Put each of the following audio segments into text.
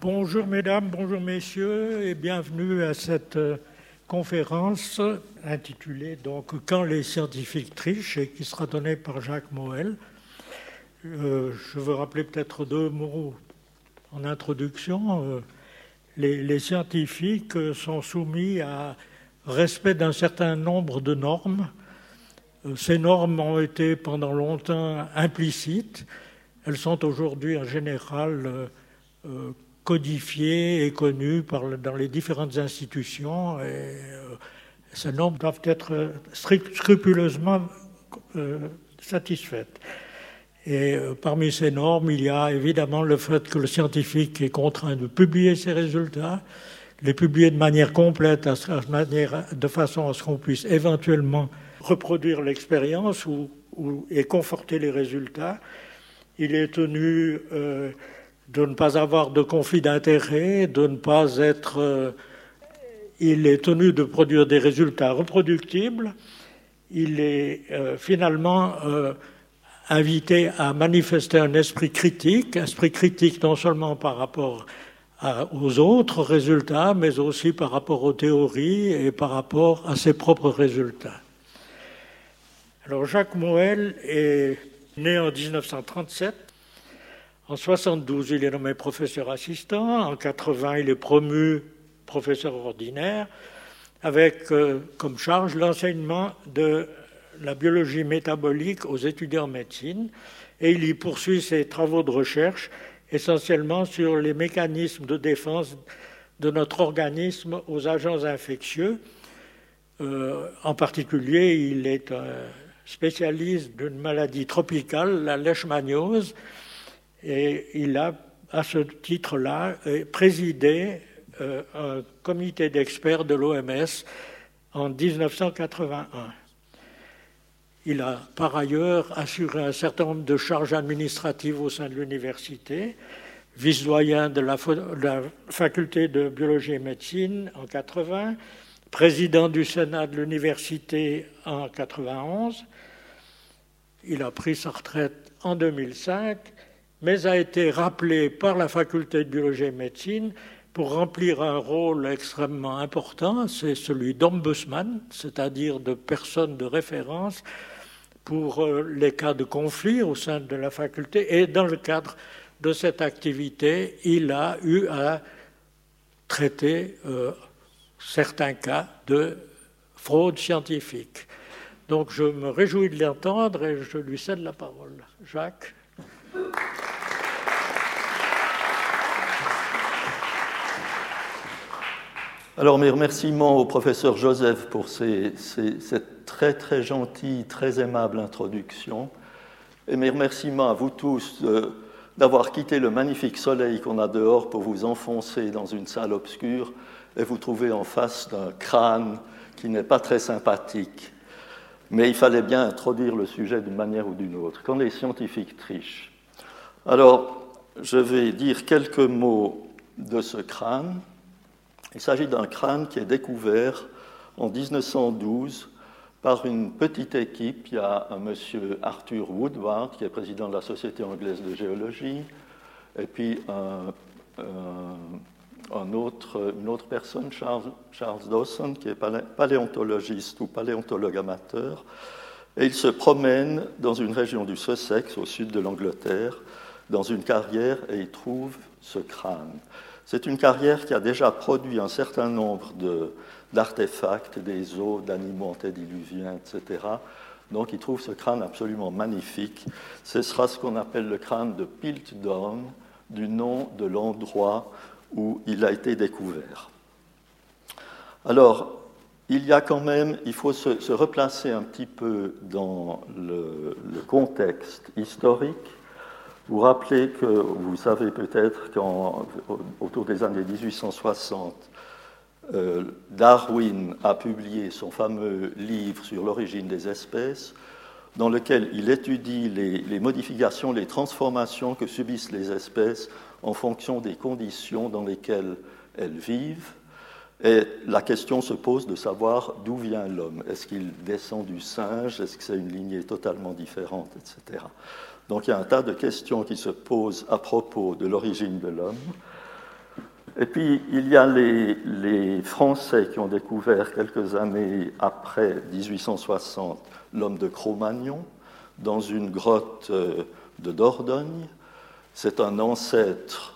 Bonjour mesdames, bonjour messieurs et bienvenue à cette euh, conférence intitulée donc Quand les scientifiques trichent et qui sera donnée par Jacques Moël. Euh, je veux rappeler peut-être deux mots en introduction. Euh, les, scientifiques sont soumis à respect d'un certain nombre de normes. Ces normes ont été pendant longtemps implicites. Elles sont aujourd'hui en général codifiées et connues dans les différentes institutions. Et, euh, ces normes doivent être scrupuleusement euh, satisfaites. Et euh, parmi ces normes, il y a évidemment le fait que le scientifique est contraint de publier ses résultats, les publier de manière complète, de façon à ce qu'on puisse éventuellement reproduire l'expérience ou, et conforter les résultats. Il est tenu de ne pas avoir de conflit d'intérêts, de ne pas être... Euh, il est tenu de produire des résultats reproductibles. Il est euh, finalement euh, invité à manifester un esprit critique, esprit critique non seulement par rapport aux autres résultats, mais aussi par rapport aux théories et par rapport à ses propres résultats. Alors Jacques Moël est né en 1937 en 72, il est nommé professeur assistant. En 80, il est promu professeur ordinaire avec euh, comme charge l'enseignement de la biologie métabolique aux étudiants en médecine et il y poursuit ses travaux de recherche essentiellement sur les mécanismes de défense de notre organisme aux agents infectieux. Euh, en particulier, il est un spécialiste d'une maladie tropicale, la leishmaniose, et il a, à ce titre-là, euh, présidé euh, un comité d'experts de l'OMS en 1981. Il a par ailleurs assuré un certain nombre de charges administratives au sein de l'université, vice-doyen de, la, faculté de biologie et médecine en 80, président du Sénat de l'université en 91. Il a pris sa retraite en 2005 mais a été rappelé par la faculté de biologie et médecine pour remplir un rôle extrêmement important, c'est celui d'ombudsman, c'est-à-dire de personne de référence pour euh, les cas de conflit au sein de la faculté. Et dans le cadre de cette activité, il a eu à traiter euh, certains cas de fraude scientifique. Donc je me réjouis de l'entendre et je lui cède la parole. Jacques? Alors mes remerciements au professeur Joseph pour cette très très gentille, très aimable introduction. Et mes remerciements à vous tous euh, d'avoir quitté le magnifique soleil qu'on a dehors pour vous enfoncer dans une salle obscure et vous trouver en face d'un crâne qui n'est pas très sympathique. Mais il fallait bien introduire le sujet d'une manière ou d'une autre. Quand les scientifiques trichent. Alors, je vais dire quelques mots de ce crâne. Il s'agit d'un crâne qui est découvert en 1912 par une petite équipe. Il y a un monsieur Arthur Woodward, qui est président de la Société anglaise de géologie, et puis une autre personne, Charles, Charles, Dawson, qui est paléontologiste ou paléontologue amateur. Et il se promène dans une région du Sussex, au sud de l'Angleterre, dans une carrière, et il trouve ce crâne. C'est une carrière qui a déjà produit un certain nombre d'artefacts, des os, d'animaux antédiluviens, etc. Donc il trouve ce crâne absolument magnifique. Ce sera ce qu'on appelle le crâne de Piltdown, du nom de l'endroit où il a été découvert. Alors, il y a quand même, il faut se, replacer un petit peu dans le contexte historique vous rappelez que, vous savez peut-être qu'autour des années 1860, euh, Darwin a publié son fameux livre sur l'origine des espèces, dans lequel il étudie les, modifications, les transformations que subissent les espèces en fonction des conditions dans lesquelles elles vivent. Et la question se pose de savoir d'où vient l'homme. Est-ce qu'il descend du singe? Est-ce que c'est une lignée totalement différente, etc. Donc il y a un tas de questions qui se posent à propos de l'origine de l'homme. Et puis, il y a les, Français qui ont découvert quelques années après 1860 l'homme de Cro-Magnon dans une grotte euh, de Dordogne. C'est un ancêtre,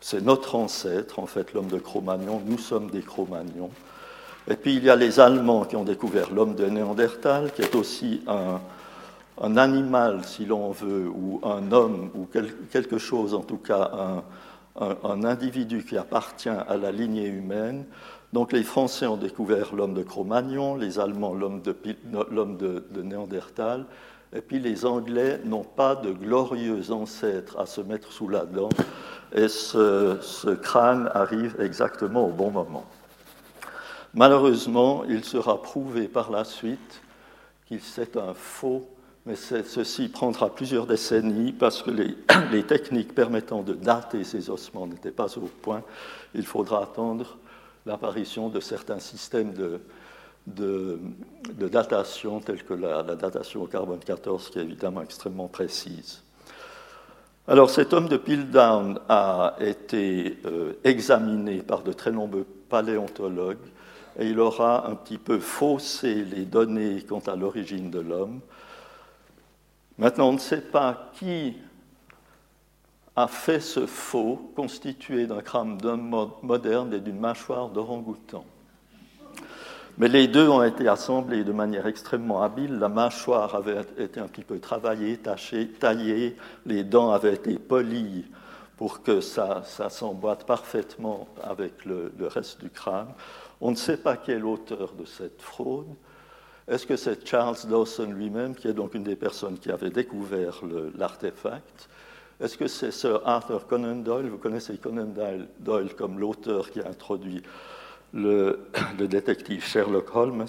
c'est notre ancêtre, en fait, l'homme de Cro-Magnon. Nous sommes des Cro-Magnons. Et puis, il y a les Allemands qui ont découvert l'homme de Néandertal, qui est aussi un, un animal, si l'on veut, ou un homme, ou quelque chose, en tout cas, un individu qui appartient à la lignée humaine. Donc les Français ont découvert l'homme de Cro-Magnon, les Allemands l'homme de, de, Néandertal, et puis les Anglais n'ont pas de glorieux ancêtres à se mettre sous la dent, et ce, crâne arrive exactement au bon moment. Malheureusement, il sera prouvé par la suite qu'il c'est un faux mais ceci prendra plusieurs décennies parce que les, techniques permettant de dater ces ossements n'étaient pas au point. Il faudra attendre l'apparition de certains systèmes de, datation, tels que la, datation au carbone 14, qui est évidemment extrêmement précise. Alors cet homme de Piltdown a été euh, examiné par de très nombreux paléontologues et il aura un petit peu faussé les données quant à l'origine de l'homme Maintenant, on ne sait pas qui a fait ce faux constitué d'un crâne d'homme moderne et d'une mâchoire d'orang-outan. Mais les deux ont été assemblés de manière extrêmement habile. La mâchoire avait été un petit peu travaillée, tachée, taillée, les dents avaient été polies pour que ça, s'emboîte parfaitement avec le, le reste du crâne. On ne sait pas qui est l'auteur de cette fraude. Est-ce que c'est Charles Dawson lui-même, qui est donc une des personnes qui avait découvert l'artefact? Est-ce que c'est Sir Arthur Conan Doyle? Vous connaissez Conan Doyle comme l'auteur qui a introduit le, détective Sherlock Holmes.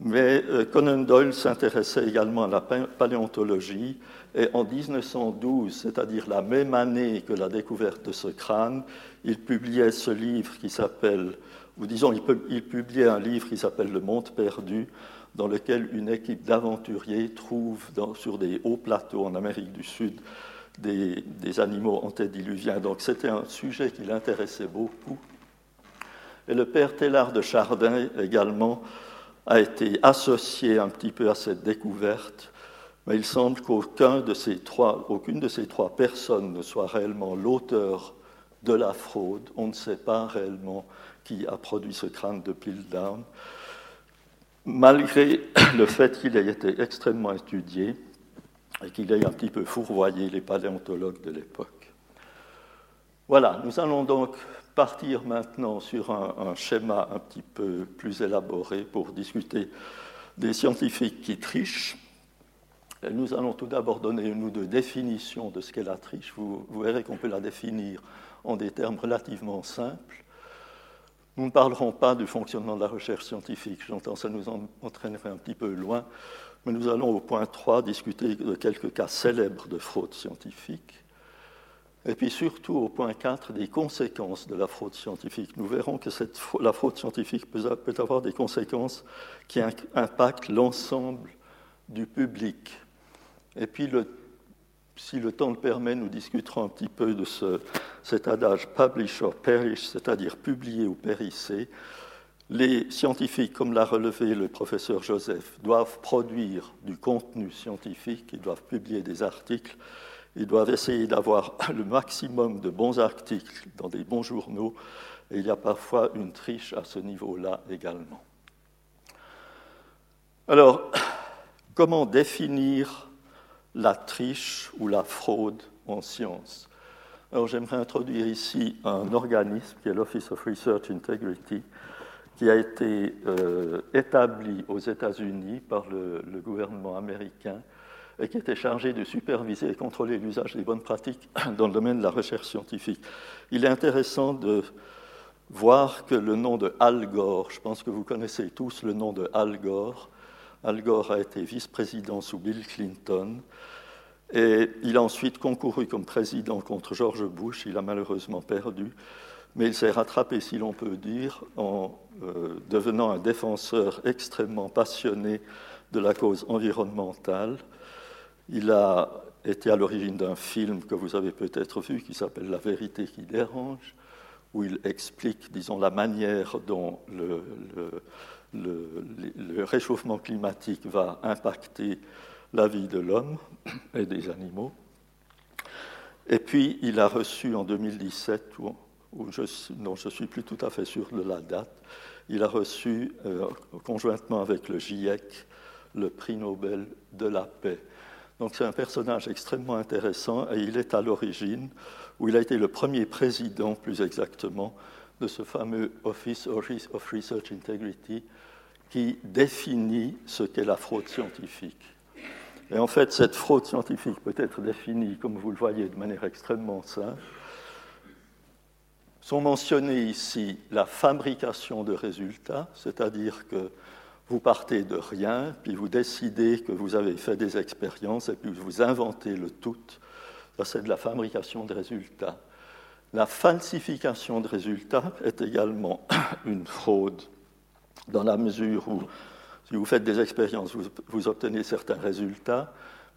Mais euh, Conan Doyle s'intéressait également à la paléontologie et en 1912, c'est-à-dire la même année que la découverte de ce crâne, il publiait ce livre qui s'appelle ou disons, il, publiait un livre qui s'appelle Le Monde perdu, dans lequel une équipe d'aventuriers trouve sur des hauts plateaux en Amérique du Sud des, animaux antédiluviens. Donc c'était un sujet qui l'intéressait beaucoup. Et le père Tellard de Chardin également a été associé un petit peu à cette découverte, mais il semble qu'aucun de de ces trois personnes ne soit réellement l'auteur de la fraude. On ne sait pas réellement qui a produit ce crâne de Piltdown, malgré le fait qu'il ait été extrêmement étudié et qu'il ait un petit peu fourvoyé les paléontologues de l'époque. Voilà, nous allons donc partir maintenant sur un, schéma un petit peu plus élaboré pour discuter des scientifiques qui trichent. nous allons tout d'abord donner une ou deux définitions de ce qu'est la triche. vous verrez qu'on peut la définir en des termes relativement simples. Nous ne parlerons pas du fonctionnement de la recherche scientifique, j'entends ça nous entraînerait un petit peu loin, mais nous allons au point 3 discuter de quelques cas célèbres de fraude scientifique, et puis surtout au point 4 des conséquences de la fraude scientifique. Nous verrons que cette, la fraude scientifique peut, peut avoir des conséquences qui impactent l'ensemble du public. Et puis le si le temps le permet, nous discuterons un petit peu de ce, cet adage publish or perish, c'est-à-dire publier ou périsser. Les scientifiques, comme l'a relevé le professeur Joseph, doivent produire du contenu scientifique, ils doivent publier des articles, ils doivent essayer d'avoir le maximum de bons articles dans des bons journaux, et il y a parfois une triche à ce niveau-là également. Alors, comment définir la triche ou la fraude en sciences. Alors j'aimerais introduire ici un organisme qui est l'Office of Research Integrity, qui a été euh, établi aux États-Unis par le, gouvernement américain et qui était chargé de superviser et contrôler l'usage des bonnes pratiques dans le domaine de la recherche scientifique. Il est intéressant de voir que le nom de Al Gore, je pense que vous connaissez tous le nom de Al Gore, Al Gore a été vice-président sous Bill Clinton. Et il a ensuite concouru comme président contre George Bush. Il a malheureusement perdu. Mais il s'est rattrapé, si l'on peut dire, en euh, devenant un défenseur extrêmement passionné de la cause environnementale. Il a été à l'origine d'un film que vous avez peut-être vu qui s'appelle La vérité qui dérange. où il explique, disons, la manière dont le, le, réchauffement climatique va impacter la vie de l'homme et des animaux. Et puis, il a reçu en 2017, où, je, non, je ne suis plus tout à fait sûr de la date, il a reçu, euh, conjointement avec le GIEC, le prix Nobel de la paix. Donc c'est un personnage extrêmement intéressant et il est à l'origine, où il a été le premier président, plus exactement, de ce fameux Office of Research Integrity qui définit ce qu'est la fraude scientifique. Et en fait, cette fraude scientifique peut être définie, comme vous le voyez, de manière extrêmement simple. Sont mentionnés ici la fabrication de résultats, c'est-à-dire que vous partez de rien, puis vous décidez que vous avez fait des expériences, et puis vous inventez le tout. Ça, c'est de la fabrication de résultats. La falsification de résultats est également une fraude, dans la mesure où, si vous faites des expériences, vous, obtenez certains résultats,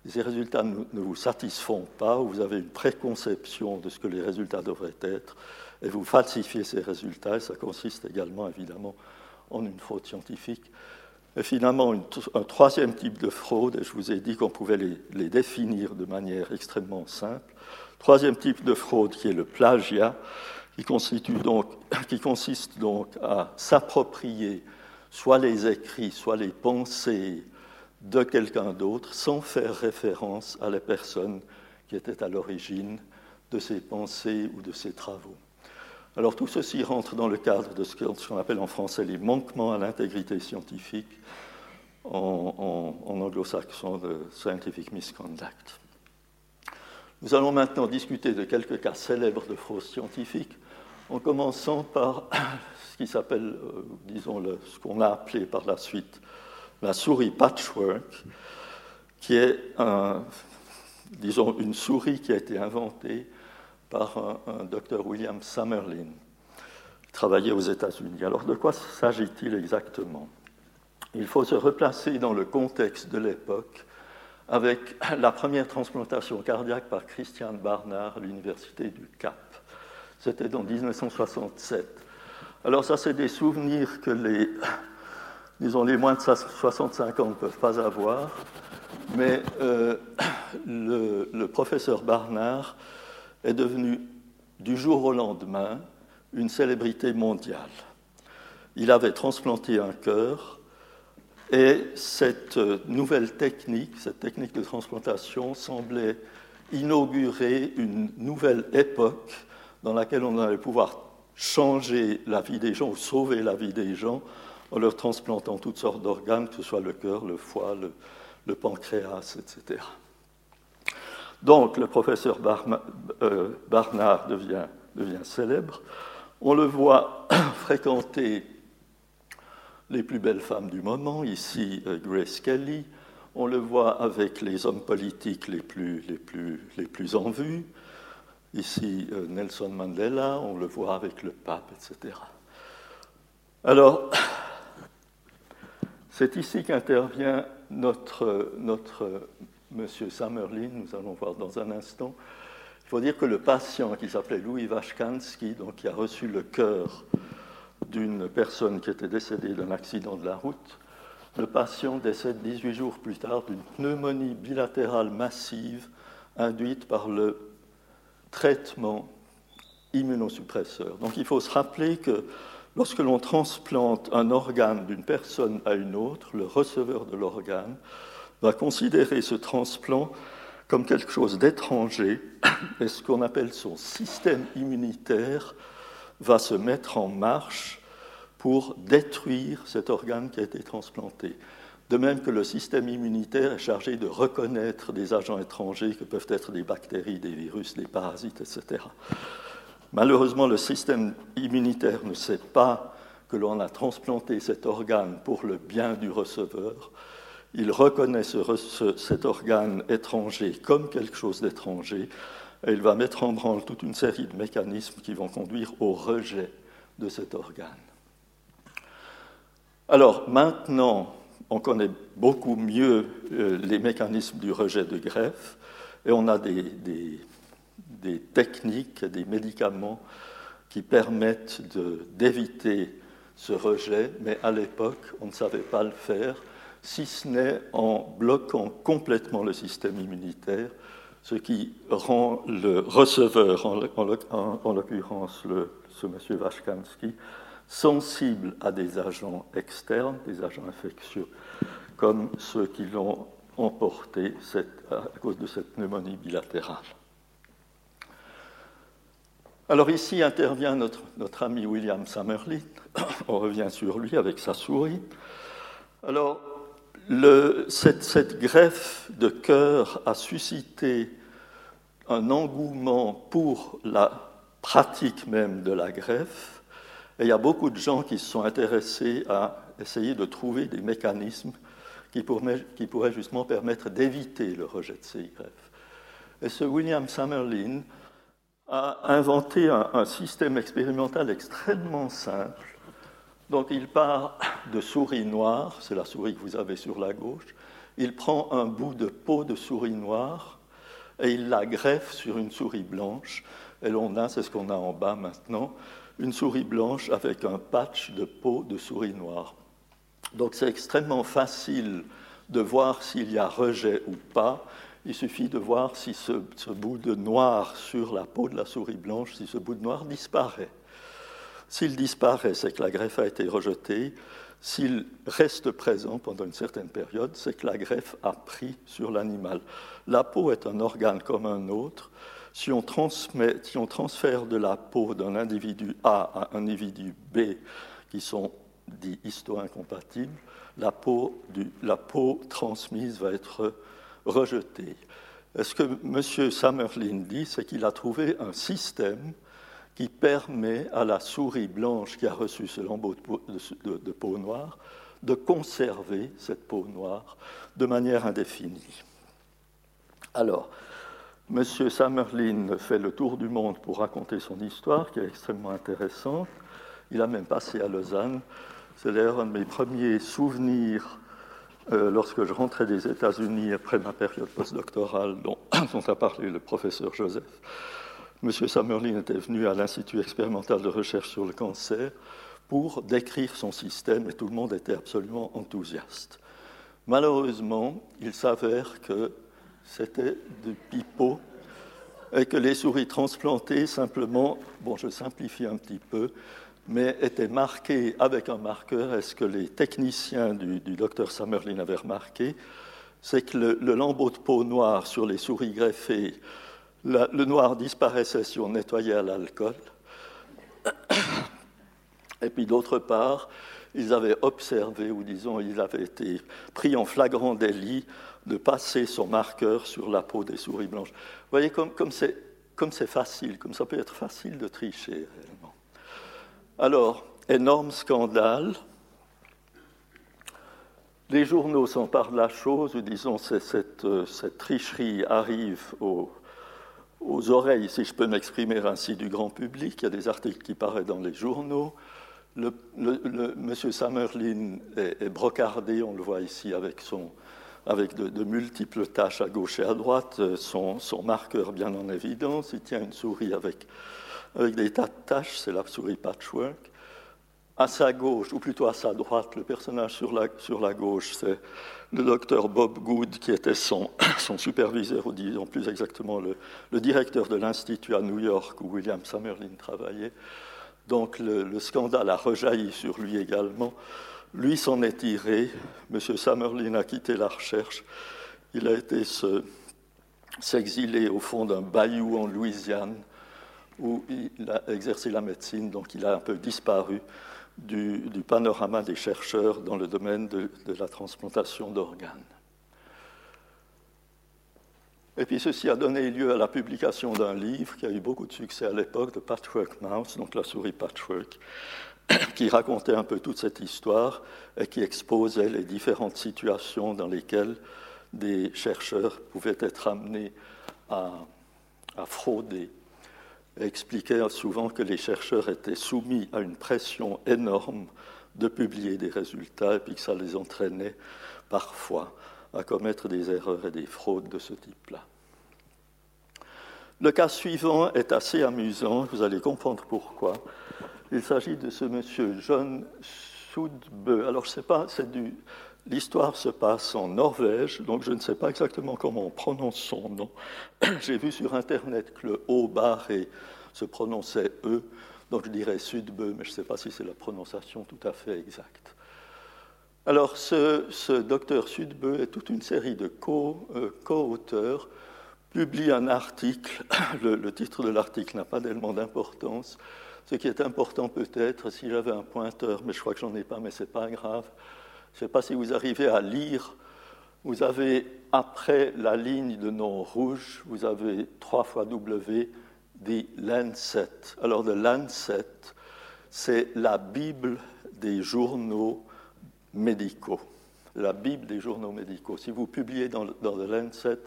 ces résultats ne, vous satisfont pas, ou vous avez une préconception de ce que les résultats devraient être, et vous falsifiez ces résultats, et ça consiste également, évidemment, en une fraude scientifique. Et finalement, un troisième type de fraude, et je vous ai dit qu'on pouvait les, définir de manière extrêmement simple. Troisième type de fraude qui est le plagiat, qui, consiste donc à s'approprier soit les écrits, soit les pensées de quelqu'un d'autre sans faire référence à la personne qui était à l'origine de ses pensées ou de ses travaux. Alors tout ceci rentre dans le cadre de ce qu'on appelle en français les manquements à l'intégrité scientifique, en, anglo-saxon de scientific misconduct. Nous allons maintenant discuter de quelques cas célèbres de fraude scientifique, en commençant par ce qui s'appelle, euh, disons, ce qu'on a appelé par la suite la souris patchwork, qui est, disons, une souris qui a été inventée par un, docteur William Summerlin, qui travaillait aux États-Unis. Alors de quoi s'agit-il exactement? Il faut se replacer dans le contexte de l'époque avec la première transplantation cardiaque par Christian Barnard à l'Université du Cap. C'était en 1967. Alors ça, c'est des souvenirs que les, disons, les moins de 65 ans ne peuvent pas avoir, mais euh, le, le, professeur Barnard est devenu du jour au lendemain une célébrité mondiale. Il avait transplanté un cœur et cette nouvelle technique, cette technique de transplantation semblait inaugurer une nouvelle époque dans laquelle on allait pouvoir changer la vie des gens ou sauver la vie des gens en leur transplantant toutes sortes d'organes, que ce soit le cœur, le foie, le, le pancréas, etc. Donc le professeur euh, Barnard devient, célèbre. On le voit fréquenter les plus belles femmes du moment, ici euh, Grace Kelly. On le voit avec les hommes politiques les plus, en vue. Ici euh, Nelson Mandela, on le voit avec le pape, etc. Alors, c'est ici qu'intervient notre, notre M. Summerlin, nous allons voir dans un instant. Il faut dire que le patient qui s'appelait Louis Vashkansky, donc qui a reçu le cœur d'une personne qui était décédée d'un accident de la route, le patient décède 18 jours plus tard d'une pneumonie bilatérale massive induite par le traitement immunosuppresseur. Donc il faut se rappeler que lorsque l'on transplante un organe d'une personne à une autre, le receveur de l'organe va considérer ce transplant comme quelque chose d'étranger et ce qu'on appelle son système immunitaire va se mettre en marche pour détruire cet organe qui a été transplanté. De même que le système immunitaire est chargé de reconnaître des agents étrangers que peuvent être des bactéries, des virus, des parasites, etc. Malheureusement, le système immunitaire ne sait pas que l'on a transplanté cet organe pour le bien du receveur, il reconnaît cet organe étranger comme quelque chose d'étranger et il va mettre en branle toute une série de mécanismes qui vont conduire au rejet de cet organe. Alors maintenant, on connaît beaucoup mieux euh, les mécanismes du rejet de greffe et on a des, des techniques, des médicaments qui permettent d'éviter ce rejet, mais à l'époque, on ne savait pas le faire, si ce n'est en bloquant complètement le système immunitaire, ce qui rend le receveur, en, l'occurrence ce monsieur Vashkansky, sensible à des agents externes, des agents infectieux, comme ceux qui l'ont emporté à cause de cette pneumonie bilatérale. Alors ici intervient notre, ami William Summerlin. On revient sur lui avec sa souris. Alors, cette, greffe de cœur a suscité un engouement pour la pratique même de la greffe. Et il y a beaucoup de gens qui se sont intéressés à essayer de trouver des mécanismes qui pourraient justement permettre d'éviter le rejet de ces greffes. Et ce William Summerlin a inventé un, système expérimental extrêmement simple. Donc il part de souris noire, c'est la souris que vous avez sur la gauche, il prend un bout de peau de souris noire et il la greffe sur une souris blanche. Et l'on a, c'est ce qu'on a en bas maintenant, une souris blanche avec un patch de peau de souris noire. Donc c'est extrêmement facile de voir s'il y a rejet ou pas. Il suffit de voir si ce, bout de noir sur la peau de la souris blanche, si ce bout de noir disparaît. S'il disparaît, c'est que la greffe a été rejetée. S'il reste présent pendant une certaine période, c'est que la greffe a pris sur l'animal. La peau est un organe comme un autre. Si on, transmet, si on transfère de la peau d'un individu A à un individu B, qui sont dits histo-incompatibles, la peau, transmise va être rejeté. Ce que M. Summerlin dit, c'est qu'il a trouvé un système qui permet à la souris blanche qui a reçu ce lambeau de peau, noire de conserver cette peau noire de manière indéfinie. Alors, M. Summerlin fait le tour du monde pour raconter son histoire, qui est extrêmement intéressante. Il a même passé à Lausanne. C'est d'ailleurs un de mes premiers souvenirs euh, lorsque je rentrais des États-Unis après ma période postdoctorale dont, dont, a parlé le professeur Joseph, M. Summerlin était venu à l'Institut expérimental de recherche sur le cancer pour décrire son système et tout le monde était absolument enthousiaste. Malheureusement, il s'avère que c'était du pipeau et que les souris transplantées, simplement, bon, je simplifie un petit peu, mais était marqué avec un marqueur. est ce que les techniciens du, docteur Summerlin avaient remarqué, c'est que le, lambeau de peau noire sur les souris greffées, le noir disparaissait si on nettoyait à l'alcool. Et puis d'autre part, ils avaient observé, ou disons, ils avaient été pris en flagrant délit de passer son marqueur sur la peau des souris blanches. Vous voyez comme, c'est facile, comme ça peut être facile de tricher réellement. Alors, énorme scandale. Les journaux s'emparent de la chose, ou disons, cette, euh, cette tricherie arrive aux, oreilles, si je peux m'exprimer ainsi, du grand public. Il y a des articles qui paraissent dans les journaux. Le, Monsieur Summerlin est, brocardé, on le voit ici avec, de, multiples taches à gauche et à droite, son, son, marqueur bien en évidence. Il tient une souris avec avec des tas de tâches, c'est la souris patchwork. À sa gauche, ou plutôt à sa droite, le personnage sur la, gauche, c'est le docteur Bob Good, qui était son, superviseur, ou disons plus exactement le, directeur de l'Institut à New York où William Summerlin travaillait. Donc le, le scandale a rejailli sur lui également. Lui s'en est tiré. M. Summerlin a quitté la recherche. Il a été s'exiler au fond d'un bayou en Louisiane où il a exercé la médecine, donc il a un peu disparu du, panorama des chercheurs dans le domaine de, la transplantation d'organes. Et puis ceci a donné lieu à la publication d'un livre qui a eu beaucoup de succès à l'époque, de Patchwork Mouse, donc la souris Patchwork, qui racontait un peu toute cette histoire et qui exposait les différentes situations dans lesquelles des chercheurs pouvaient être amenés à frauder expliquait souvent que les chercheurs étaient soumis à une pression énorme de publier des résultats et puis que ça les entraînait parfois à commettre des erreurs et des fraudes de ce type-là. Le cas suivant est assez amusant, vous allez comprendre pourquoi. Il s'agit de ce monsieur John Sudbø. Alors, je ne sais pas, c'est du. L'histoire se passe en Norvège, donc je ne sais pas exactement comment on prononce son nom. J'ai vu sur Internet que le O barré se prononçait E, donc je dirais Sudbø, mais je ne sais pas si c'est la prononciation tout à fait exacte. Alors, ce, docteur Sudbø et toute une série de euh, co-auteurs publie un article. Le, titre de l'article n'a pas tellement d'importance. Ce qui est important peut-être, si j'avais un pointeur, mais je crois que j'en ai pas, mais ce n'est pas grave. Je ne sais pas si vous arrivez à lire. Vous avez, après la ligne de nom rouge, vous avez trois fois W, dit Lancet. Alors, le Lancet, c'est la Bible des journaux médicaux. La Bible des journaux médicaux. Si vous publiez dans le Lancet,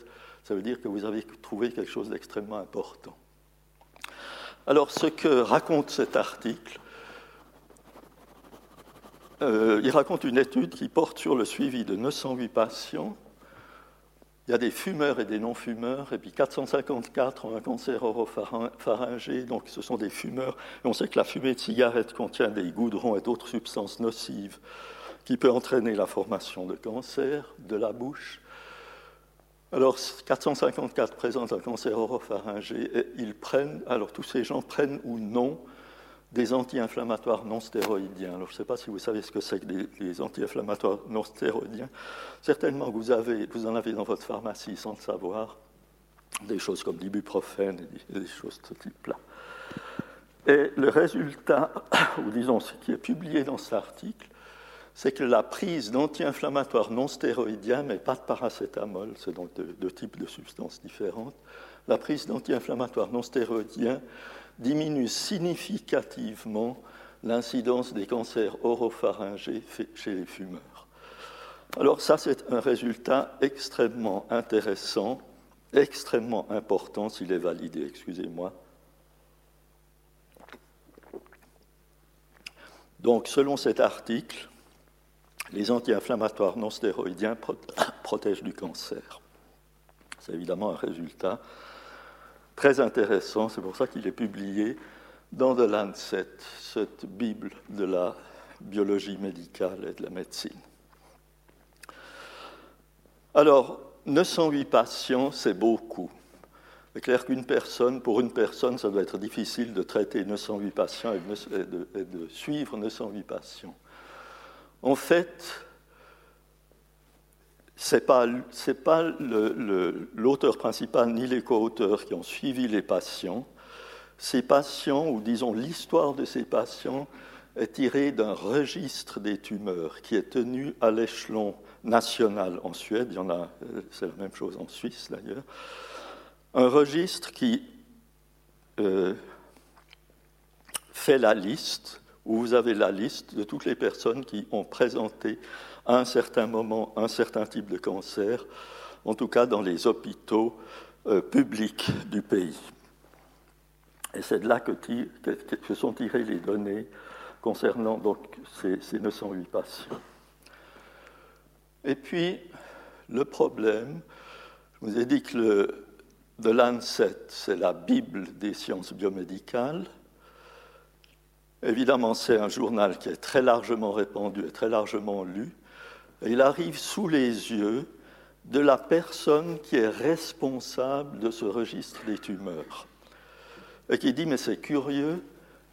ça veut dire que vous avez trouvé quelque chose d'extrêmement important. Alors, ce que raconte cet article, euh, il raconte une étude qui porte sur le suivi de 908 patients. Il y a des fumeurs et des non-fumeurs, et puis 454 ont un cancer oropharyngé, donc ce sont des fumeurs. On sait que la fumée de cigarette contient des goudrons et d'autres substances nocives qui peuvent entraîner la formation de cancer de la bouche. Alors, 454 présentent un cancer oropharyngé et ils prennent, alors tous ces gens prennent ou non des anti-inflammatoires non stéroïdiens. Alors, je ne sais pas si vous savez ce que c'est que les, anti-inflammatoires non stéroïdiens. Certainement, vous en avez dans votre pharmacie sans le savoir, des choses comme l'ibuprofène et des choses de ce type-là. Et le résultat, ou disons ce qui est publié dans cet article, c'est que la prise d'anti-inflammatoires non stéroïdiens, mais pas de paracétamol, c'est donc deux, types de substances différentes, la prise d'anti-inflammatoires non stéroïdiens diminue significativement l'incidence des cancers oropharyngés chez les fumeurs. Alors ça, c'est un résultat extrêmement intéressant, extrêmement important s'il est validé, excusez-moi. Donc, selon cet article, les anti-inflammatoires non stéroïdiens protègent du cancer. C'est évidemment un résultat très intéressant, c'est pour ça qu'il est publié dans The Lancet, cette Bible de la biologie médicale et de la médecine. Alors, 908 patients, c'est beaucoup. C'est clair qu'une personne, pour une personne, ça doit être difficile de traiter 908 patients et de, et de suivre 908 patients. En fait, ce n'est pas, pas l'auteur principal ni les co-auteurs qui ont suivi les patients. Ces patients, ou disons l'histoire de ces patients, est tirée d'un registre des tumeurs qui est tenu à l'échelon national en Suède. Il y en a, c'est la même chose en Suisse d'ailleurs. Un registre qui euh, fait la liste où vous avez la liste de toutes les personnes qui ont présenté à un certain moment un certain type de cancer, en tout cas dans les hôpitaux euh, publics du pays. Et c'est de là que, sont tirées les données concernant donc ces, ces 908 patients. Et puis, le problème, je vous ai dit que le, The Lancet, c'est la Bible des sciences biomédicales. Évidemment, c'est un journal qui est très largement répandu et très largement lu. Il arrive sous les yeux de la personne qui est responsable de ce registre des tumeurs. Et qui dit, mais c'est curieux,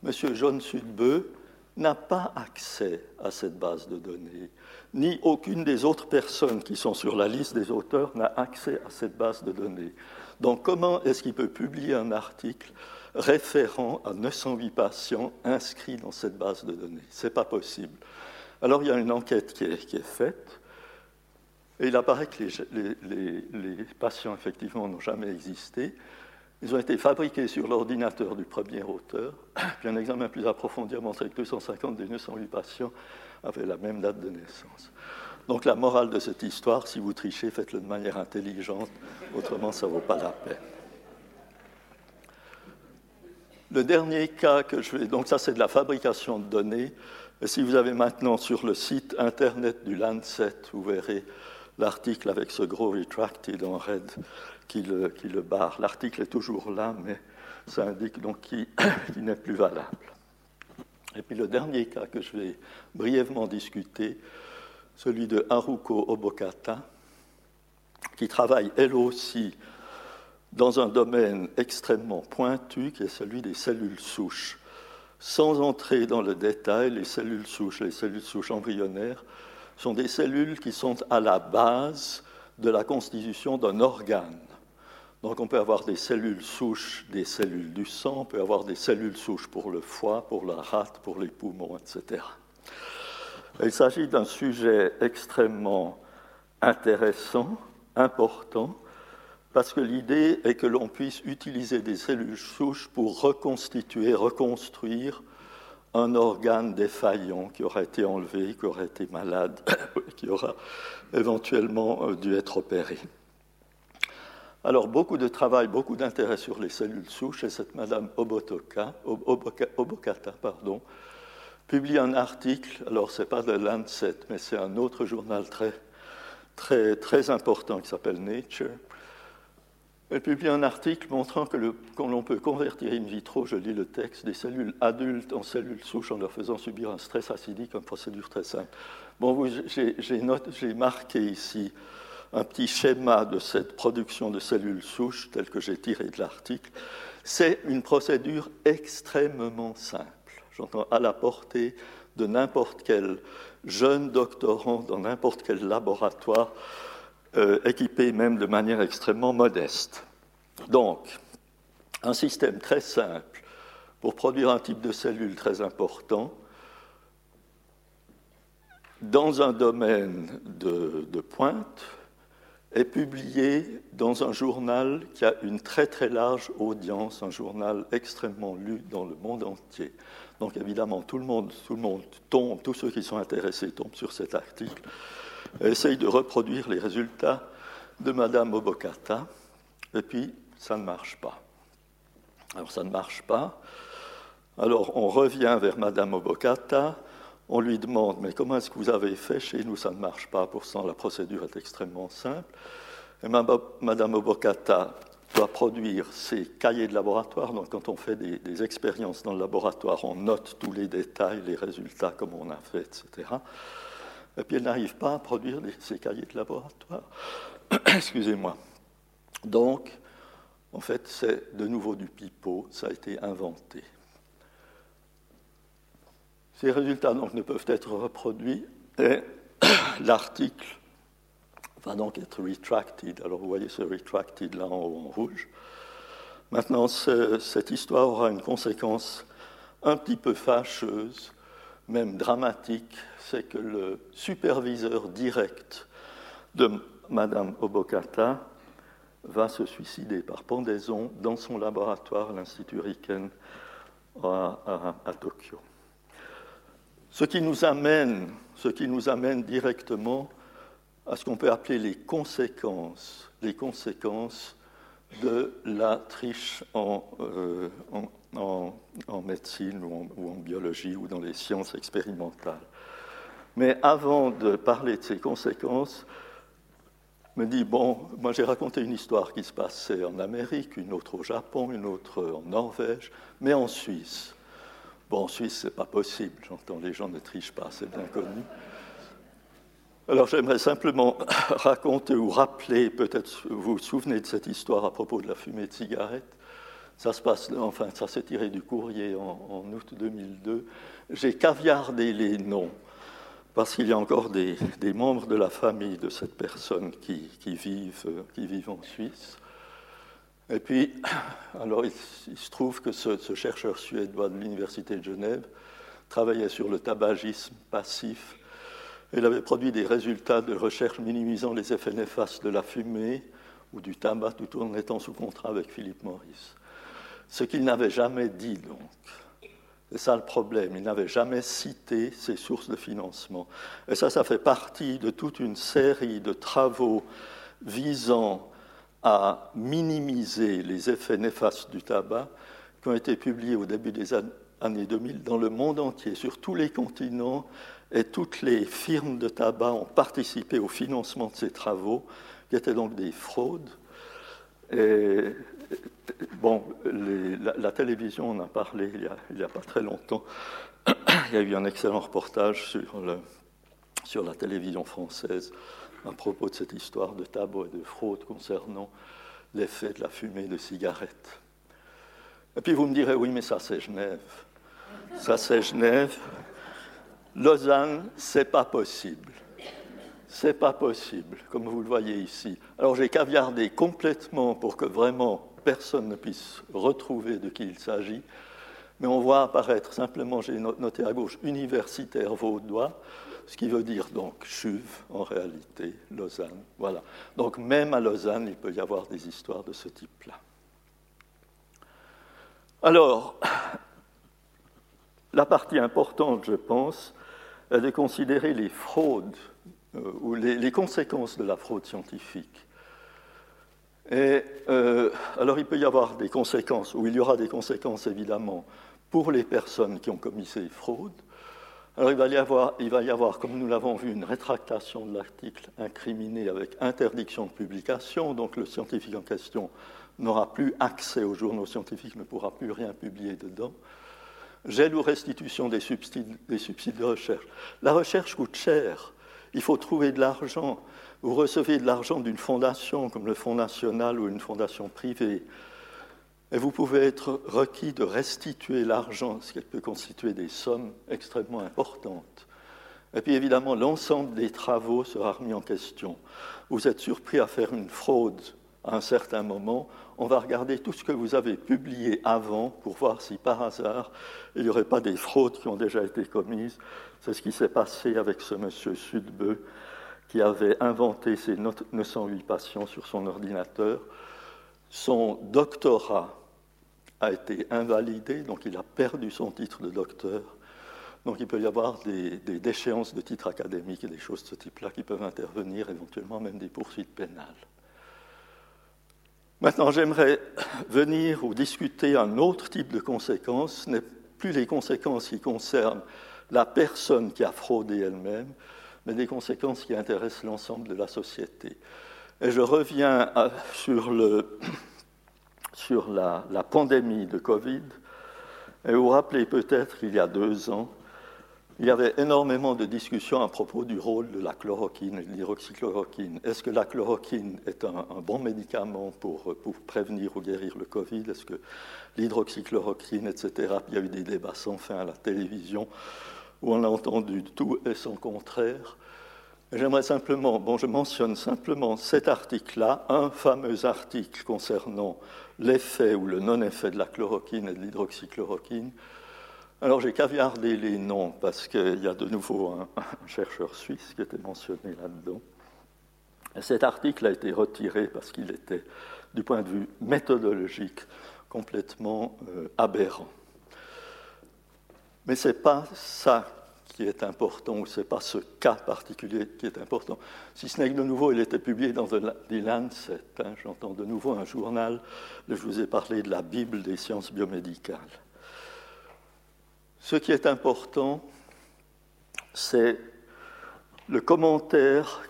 M. John Sudbeu n'a pas accès à cette base de données, ni aucune des autres personnes qui sont sur la liste des auteurs n'a accès à cette base de données. Donc comment est-ce qu'il peut publier un article référant à 908 patients inscrits dans cette base de données? Ce n'est pas possible. Alors il y a une enquête qui est, faite, et il apparaît que les, patients, effectivement, n'ont jamais existé. Ils ont été fabriqués sur l'ordinateur du premier auteur, puis un examen plus approfondi a montré que 250 des 908 patients avaient la même date de naissance. Donc la morale de cette histoire, si vous trichez, faites-le de manière intelligente, autrement ça ne vaut pas la peine. Le dernier cas que je vais. Donc, ça, c'est de la fabrication de données. Et si vous avez maintenant sur le site internet du Lancet, vous verrez l'article avec ce gros retracted en red qui le, qui le barre. L'article est toujours là, mais ça indique donc qu'il n'est plus valable. Et puis le dernier cas que je vais brièvement discuter, celui de Haruko Obokata, qui travaille elle aussi dans un domaine extrêmement pointu qui est celui des cellules souches. Sans entrer dans le détail, les cellules souches, les cellules souches embryonnaires, sont des cellules qui sont à la base de la constitution d'un organe. Donc on peut avoir des cellules souches, des cellules du sang, on peut avoir des cellules souches pour le foie, pour la rate, pour les poumons, etc. Il s'agit d'un sujet extrêmement intéressant, important, parce que l'idée est que l'on puisse utiliser des cellules souches pour reconstituer, reconstruire un organe défaillant qui aura été enlevé, qui aurait été malade, qui aura éventuellement euh, dû être opéré. Alors, beaucoup de travail, beaucoup d'intérêt sur les cellules souches, et cette Madame Obotoka, Obokata pardon, publie un article, alors ce n'est pas de Lancet, mais c'est un autre journal très, très important qui s'appelle Nature, elle publie un article montrant que l'on peut convertir in vitro, je lis le texte, des cellules adultes en cellules souches en leur faisant subir un stress acidique, une procédure très simple. Bon, j'ai marqué ici un petit schéma de cette production de cellules souches, tel que j'ai tiré de l'article. C'est une procédure extrêmement simple, j'entends à la portée de n'importe quel jeune doctorant dans n'importe quel laboratoire euh, équipé même de manière extrêmement modeste. Donc, un système très simple pour produire un type de cellule très important dans un domaine de, de pointe est publié dans un journal qui a une très très large audience, un journal extrêmement lu dans le monde entier. Donc évidemment, tout le monde, tout le monde tombe, tous ceux qui sont intéressés tombent sur cet article essaye de reproduire les résultats de Madame Obokata, et puis ça ne marche pas. Alors ça ne marche pas. Alors on revient vers Madame Obokata, on lui demande mais comment est-ce que vous avez fait chez nous? Ça ne marche pas, pourtant la procédure est extrêmement simple. Et Madame Obokata doit produire ses cahiers de laboratoire. Donc, quand on fait des, des, expériences dans le laboratoire, on note tous les détails, les résultats, comme on a fait, etc et puis elle n'arrive pas à produire ses cahiers de laboratoire. Excusez-moi. Donc, en fait, c'est de nouveau du pipeau, ça a été inventé. Ces résultats donc, ne peuvent être reproduits et l'article va donc être retracted. Alors vous voyez ce retracted là en haut en rouge. Maintenant, cette histoire aura une conséquence un petit peu fâcheuse, même dramatique, c'est que le superviseur direct de Madame Obokata va se suicider par pendaison dans son laboratoire l'Institut Riken à, Tokyo. Ce qui, nous amène, ce qui nous amène directement à ce qu'on peut appeler les conséquences, les conséquences de la triche en, euh, médecine ou en, biologie ou dans les sciences expérimentales. Mais avant de parler de ces conséquences, me dit, bon, moi j'ai raconté une histoire qui se passait en Amérique, une autre au Japon, une autre en Norvège, mais en Suisse. Bon, en Suisse, c'est pas possible, j'entends, les gens ne trichent pas, c'est bien connu. Alors j'aimerais simplement raconter ou rappeler, peut-être vous vous souvenez de cette histoire à propos de la fumée de cigarette. Ça se passe, enfin, ça s'est tiré du courrier en, août 2002. J'ai caviardé les noms parce qu'il y a encore des, membres de la famille de cette personne qui, vivent, qui vivent en Suisse. Et puis, alors il, se trouve que ce, chercheur suédois de l'Université de Genève travaillait sur le tabagisme passif. Il avait produit des résultats de recherche minimisant les effets néfastes de la fumée ou du tabac tout en étant sous contrat avec Philippe Maurice. Ce qu'il n'avait jamais dit, donc, c'est ça le problème. Il n'avait jamais cité ses sources de financement. Et ça, ça fait partie de toute une série de travaux visant à minimiser les effets néfastes du tabac qui ont été publiés au début des années 2000 dans le monde entier, sur tous les continents, et toutes les firmes de tabac ont participé au financement de ces travaux, qui étaient donc des fraudes. Bon, la, télévision, on a parlé il n'y a, pas très longtemps. il y a eu un excellent reportage sur, sur la télévision française à propos de cette histoire de tabac et de fraude concernant l'effet de la fumée de cigarettes. Et puis vous me direz, oui, mais ça c'est Genève. Ça c'est Genève. Lausanne, c'est pas possible. C'est pas possible, comme vous le voyez ici. Alors j'ai caviardé complètement pour que vraiment personne ne puisse retrouver de qui il s'agit. Mais on voit apparaître simplement, j'ai noté à gauche, universitaire vaudois, ce qui veut dire donc Chuve en réalité, Lausanne. Voilà. Donc même à Lausanne, il peut y avoir des histoires de ce type-là. Alors, la partie importante, je pense, est de considérer les fraudes euh, ou les, conséquences de la fraude scientifique. Et euh, alors, il peut y avoir des conséquences, ou il y aura des conséquences évidemment pour les personnes qui ont commis ces fraudes. Alors, il va y avoir, il va y avoir comme nous l'avons vu, une rétractation de l'article incriminé avec interdiction de publication. Donc, le scientifique en question n'aura plus accès aux journaux scientifiques, ne pourra plus rien publier dedans. Gel ou restitution des subsides, des subsides de recherche. La recherche coûte cher. Il faut trouver de l'argent. Vous recevez de l'argent d'une fondation comme le Fonds national ou une fondation privée. Et vous pouvez être requis de restituer l'argent, ce qui peut constituer des sommes extrêmement importantes. Et puis évidemment, l'ensemble des travaux sera remis en question. Vous êtes surpris à faire une fraude à un certain moment, on va regarder tout ce que vous avez publié avant pour voir si par hasard il n'y aurait pas des fraudes qui ont déjà été commises. C'est ce qui s'est passé avec ce monsieur Sudbeu qui avait inventé ces 908 patients sur son ordinateur. Son doctorat a été invalidé, donc il a perdu son titre de docteur. Donc il peut y avoir des, déchéances de titres académiques et des choses de ce type-là qui peuvent intervenir, éventuellement même des poursuites pénales. Maintenant, j'aimerais venir ou discuter un autre type de conséquences, ce n'est plus les conséquences qui concernent la personne qui a fraudé elle-même, mais des conséquences qui intéressent l'ensemble de la société. Et je reviens sur, le, sur la, la, pandémie de Covid. Et vous vous rappelez peut-être qu'il y a deux ans, il y avait énormément de discussions à propos du rôle de la chloroquine et de l'hydroxychloroquine. Est-ce que la chloroquine est un, bon médicament pour, pour, prévenir ou guérir le Covid? Est-ce que l'hydroxychloroquine, etc. Il y a eu des débats sans fin à la télévision où on a entendu tout et son contraire. J'aimerais simplement, bon, je mentionne simplement cet article-là, un fameux article concernant l'effet ou le non-effet de la chloroquine et de l'hydroxychloroquine alors j'ai caviardé les noms parce qu'il y a de nouveau un, chercheur suisse qui était mentionné là-dedans. Cet article a été retiré parce qu'il était, du point de vue méthodologique, complètement euh, aberrant. Mais ce n'est pas ça qui est important, ou ce n'est pas ce cas particulier qui est important. Si ce n'est que de nouveau, il était publié dans The Lancet. Hein, J'entends de nouveau un journal, je vous ai parlé de la Bible des sciences biomédicales. Ce qui est important, c'est le commentaire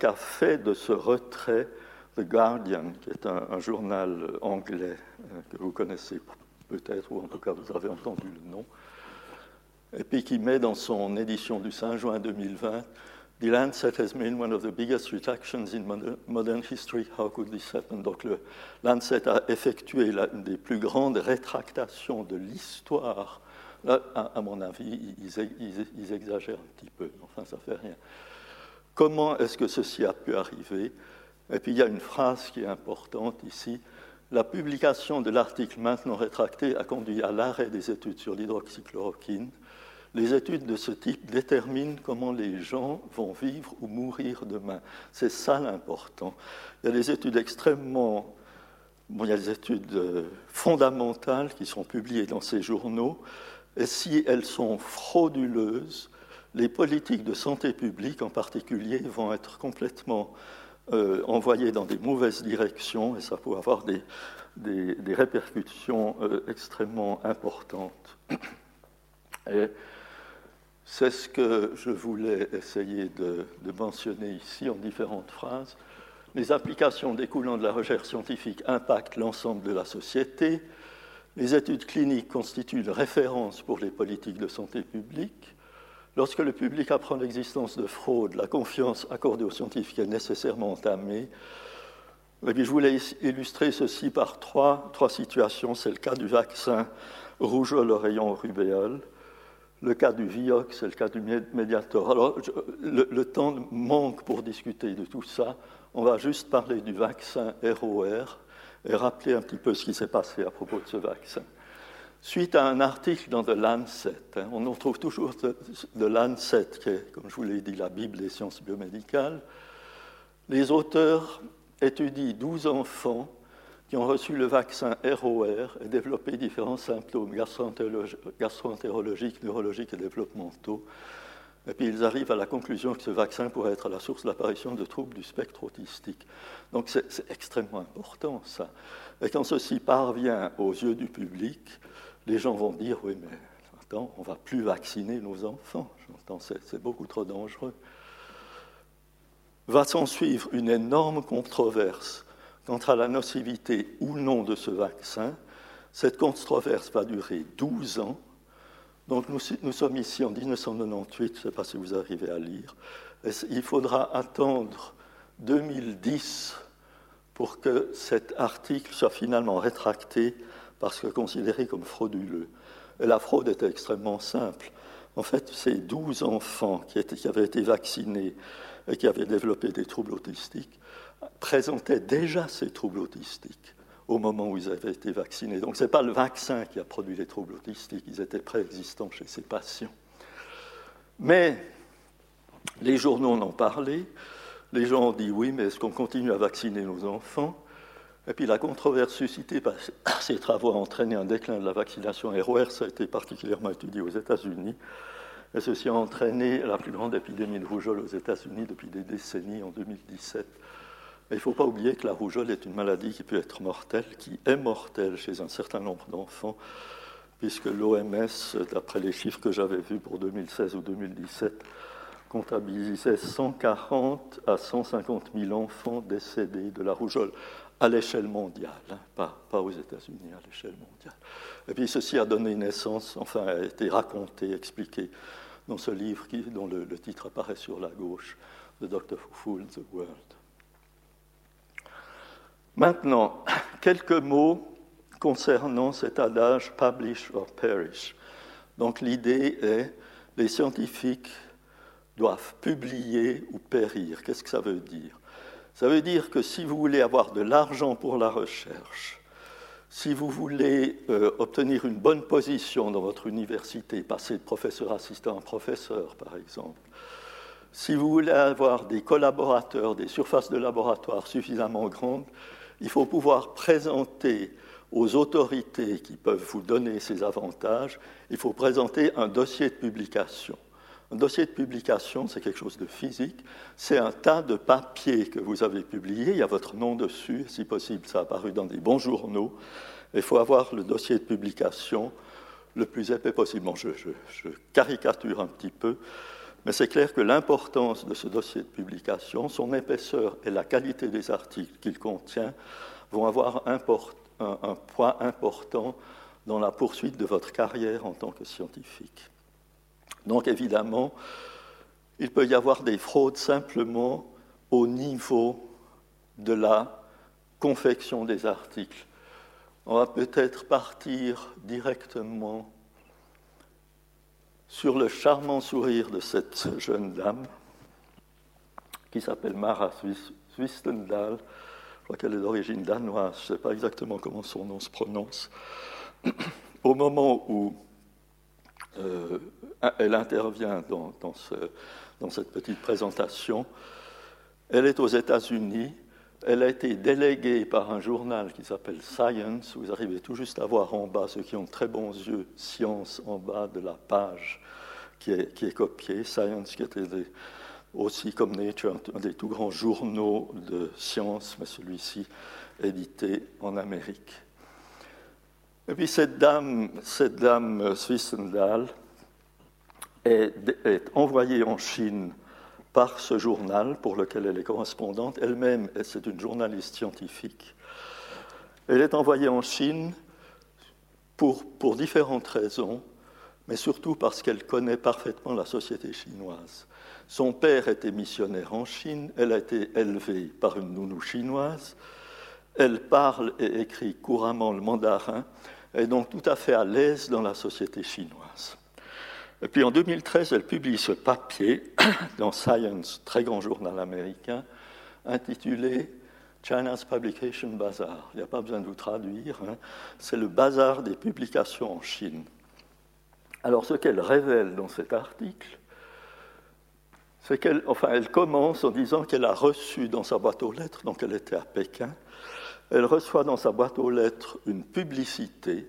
qu'a fait de ce retrait The Guardian, qui est un, journal anglais euh, que vous connaissez peut-être, ou en tout cas vous avez entendu le nom, et puis qui met dans son édition du 5 juin 2020 The Lancet has made one of the biggest retractions in modern history. How could this happen? Donc, le Lancet a effectué une des plus grandes rétractations de l'histoire Là, à, mon avis, ils, exagèrent un petit peu. Enfin, ça fait rien. Comment est-ce que ceci a pu arriver? Et puis, il y a une phrase qui est importante ici. La publication de l'article maintenant rétracté a conduit à l'arrêt des études sur l'hydroxychloroquine. Les études de ce type déterminent comment les gens vont vivre ou mourir demain. C'est ça l'important. Il y a des études extrêmement il y a des études euh, fondamentales qui sont publiées dans ces journaux, et si elles sont frauduleuses, les politiques de santé publique en particulier vont être complètement euh, envoyées dans des mauvaises directions et ça peut avoir des, répercussions euh, extrêmement importantes. Et c'est ce que je voulais essayer de, de, mentionner ici en différentes phrases. les applications découlant de la recherche scientifique impactent l'ensemble de la société, les études cliniques constituent une référence pour les politiques de santé publique, lorsque le public apprend l'existence de fraude, la confiance accordée aux scientifiques est nécessairement entamée. Et je voulais illustrer ceci par trois, situations. C'est le cas du vaccin rougeole oreillon rubéole, le cas du Vioxx c'est le cas du Mediator. Alors, le, temps manque pour discuter de tout ça. On va juste parler du vaccin ROR et rappeler un petit peu ce qui s'est passé à propos de ce vaccin. Suite à un article dans The Lancet, hein, on en trouve toujours The Lancet, qui est, comme je vous l'ai dit, la Bible des sciences biomédicales, les auteurs étudient 12 enfants qui ont reçu le vaccin ROR et développé différents symptômes gastroentérologiques, neurologiques et développementaux. Et puis ils arrivent à la conclusion que ce vaccin pourrait être la source de l'apparition de troubles du spectre autistique. Donc c'est extrêmement important ça. Et quand ceci parvient aux yeux du public, les gens vont dire oui mais attends, on ne va plus vacciner nos enfants. J'entends, c'est beaucoup trop dangereux. Va s'en suivre une énorme controverse Quant à la nocivité ou non de ce vaccin, cette controverse va durer 12 ans. Donc nous, sommes ici en 1998, je ne sais pas si vous arrivez à lire. Il faudra attendre 2010 pour que cet article soit finalement rétracté parce que considéré comme frauduleux. Et la fraude était extrêmement simple. En fait, ces 12 enfants qui, qui avaient été vaccinés et qui avaient développé des troubles autistiques présentaient déjà ces troubles autistiques au moment où ils avaient été vaccinés. Donc ce n'est pas le vaccin qui a produit les troubles autistiques, ils étaient préexistants chez ces patients. Mais les journaux en ont parlé, les gens ont dit oui, mais est-ce qu'on continue à vacciner nos enfants? Et puis la controverse suscitée par ces travaux a entraîné un déclin de la vaccination ROR, ça a été particulièrement étudié aux États-Unis. Et ceci a entraîné la plus grande épidémie de rougeole aux États-Unis depuis des décennies en 2017 il ne faut pas oublier que la rougeole est une maladie qui peut être mortelle, qui est mortelle chez un certain nombre d'enfants, puisque l'OMS, d'après les chiffres que j'avais vus pour 2016 ou 2017, comptabilisait 140 à 150 000 enfants décédés de la rougeole à l'échelle mondiale, hein, pas, aux États-Unis, à l'échelle mondiale. Et puis ceci a donné naissance, enfin a été raconté, expliqué dans ce livre dont le, le titre apparaît sur la gauche, The Dr. Who Fooled the World. Maintenant, quelques mots concernant cet adage publish or perish. Donc l'idée est les scientifiques doivent publier ou périr. Qu'est-ce que ça veut dire? Ça veut dire que si vous voulez avoir de l'argent pour la recherche, si vous voulez euh, obtenir une bonne position dans votre université, passer de professeur assistant à professeur par exemple, si vous voulez avoir des collaborateurs, des surfaces de laboratoire suffisamment grandes, il faut pouvoir présenter aux autorités qui peuvent vous donner ces avantages, il faut présenter un dossier de publication. Un dossier de publication, c'est quelque chose de physique, c'est un tas de papiers que vous avez publiés, il y a votre nom dessus, si possible ça a apparu dans des bons journaux, il faut avoir le dossier de publication le plus épais possible. je, je caricature un petit peu, mais c'est clair que l'importance de ce dossier de publication, son épaisseur et la qualité des articles qu'il contient vont avoir un, poids important dans la poursuite de votre carrière en tant que scientifique. Donc évidemment, il peut y avoir des fraudes simplement au niveau de la confection des articles. On va peut-être partir directement sur le charmant sourire de cette jeune dame qui s'appelle Mara Swistendal. Je crois qu'elle est d'origine danoise, je ne sais pas exactement comment son nom se prononce. Au moment où euh, elle intervient dans, dans cette petite présentation, elle est aux États-Unis elle a été déléguée par un journal qui s'appelle Science. Vous arrivez tout juste à voir en bas, ceux qui ont très bons yeux, Science en bas de la page qui est, copiée. Science qui était aussi comme Nature, un des tout grands journaux de science, mais celui-ci édité en Amérique. Et puis cette dame, cette dame Swissendal est envoyée en Chine par ce journal pour lequel elle est correspondante. Elle-même, c'est une journaliste scientifique. Elle est envoyée en Chine pour, pour différentes raisons, mais surtout parce qu'elle connaît parfaitement la société chinoise. Son père était missionnaire en Chine, elle a été élevée par une nounou chinoise, elle parle et écrit couramment le mandarin, et donc tout à fait à l'aise dans la société chinoise. Et puis en 2013, elle publie ce papier dans Science, très grand journal américain, intitulé China's Publication Bazaar. Il n'y a pas besoin de vous traduire, hein. c'est le bazar des publications en Chine. Alors ce qu'elle révèle dans cet article, c'est qu'elle enfin, elle commence en disant qu'elle a reçu dans sa boîte aux lettres, donc elle était à Pékin, elle reçoit dans sa boîte aux lettres une publicité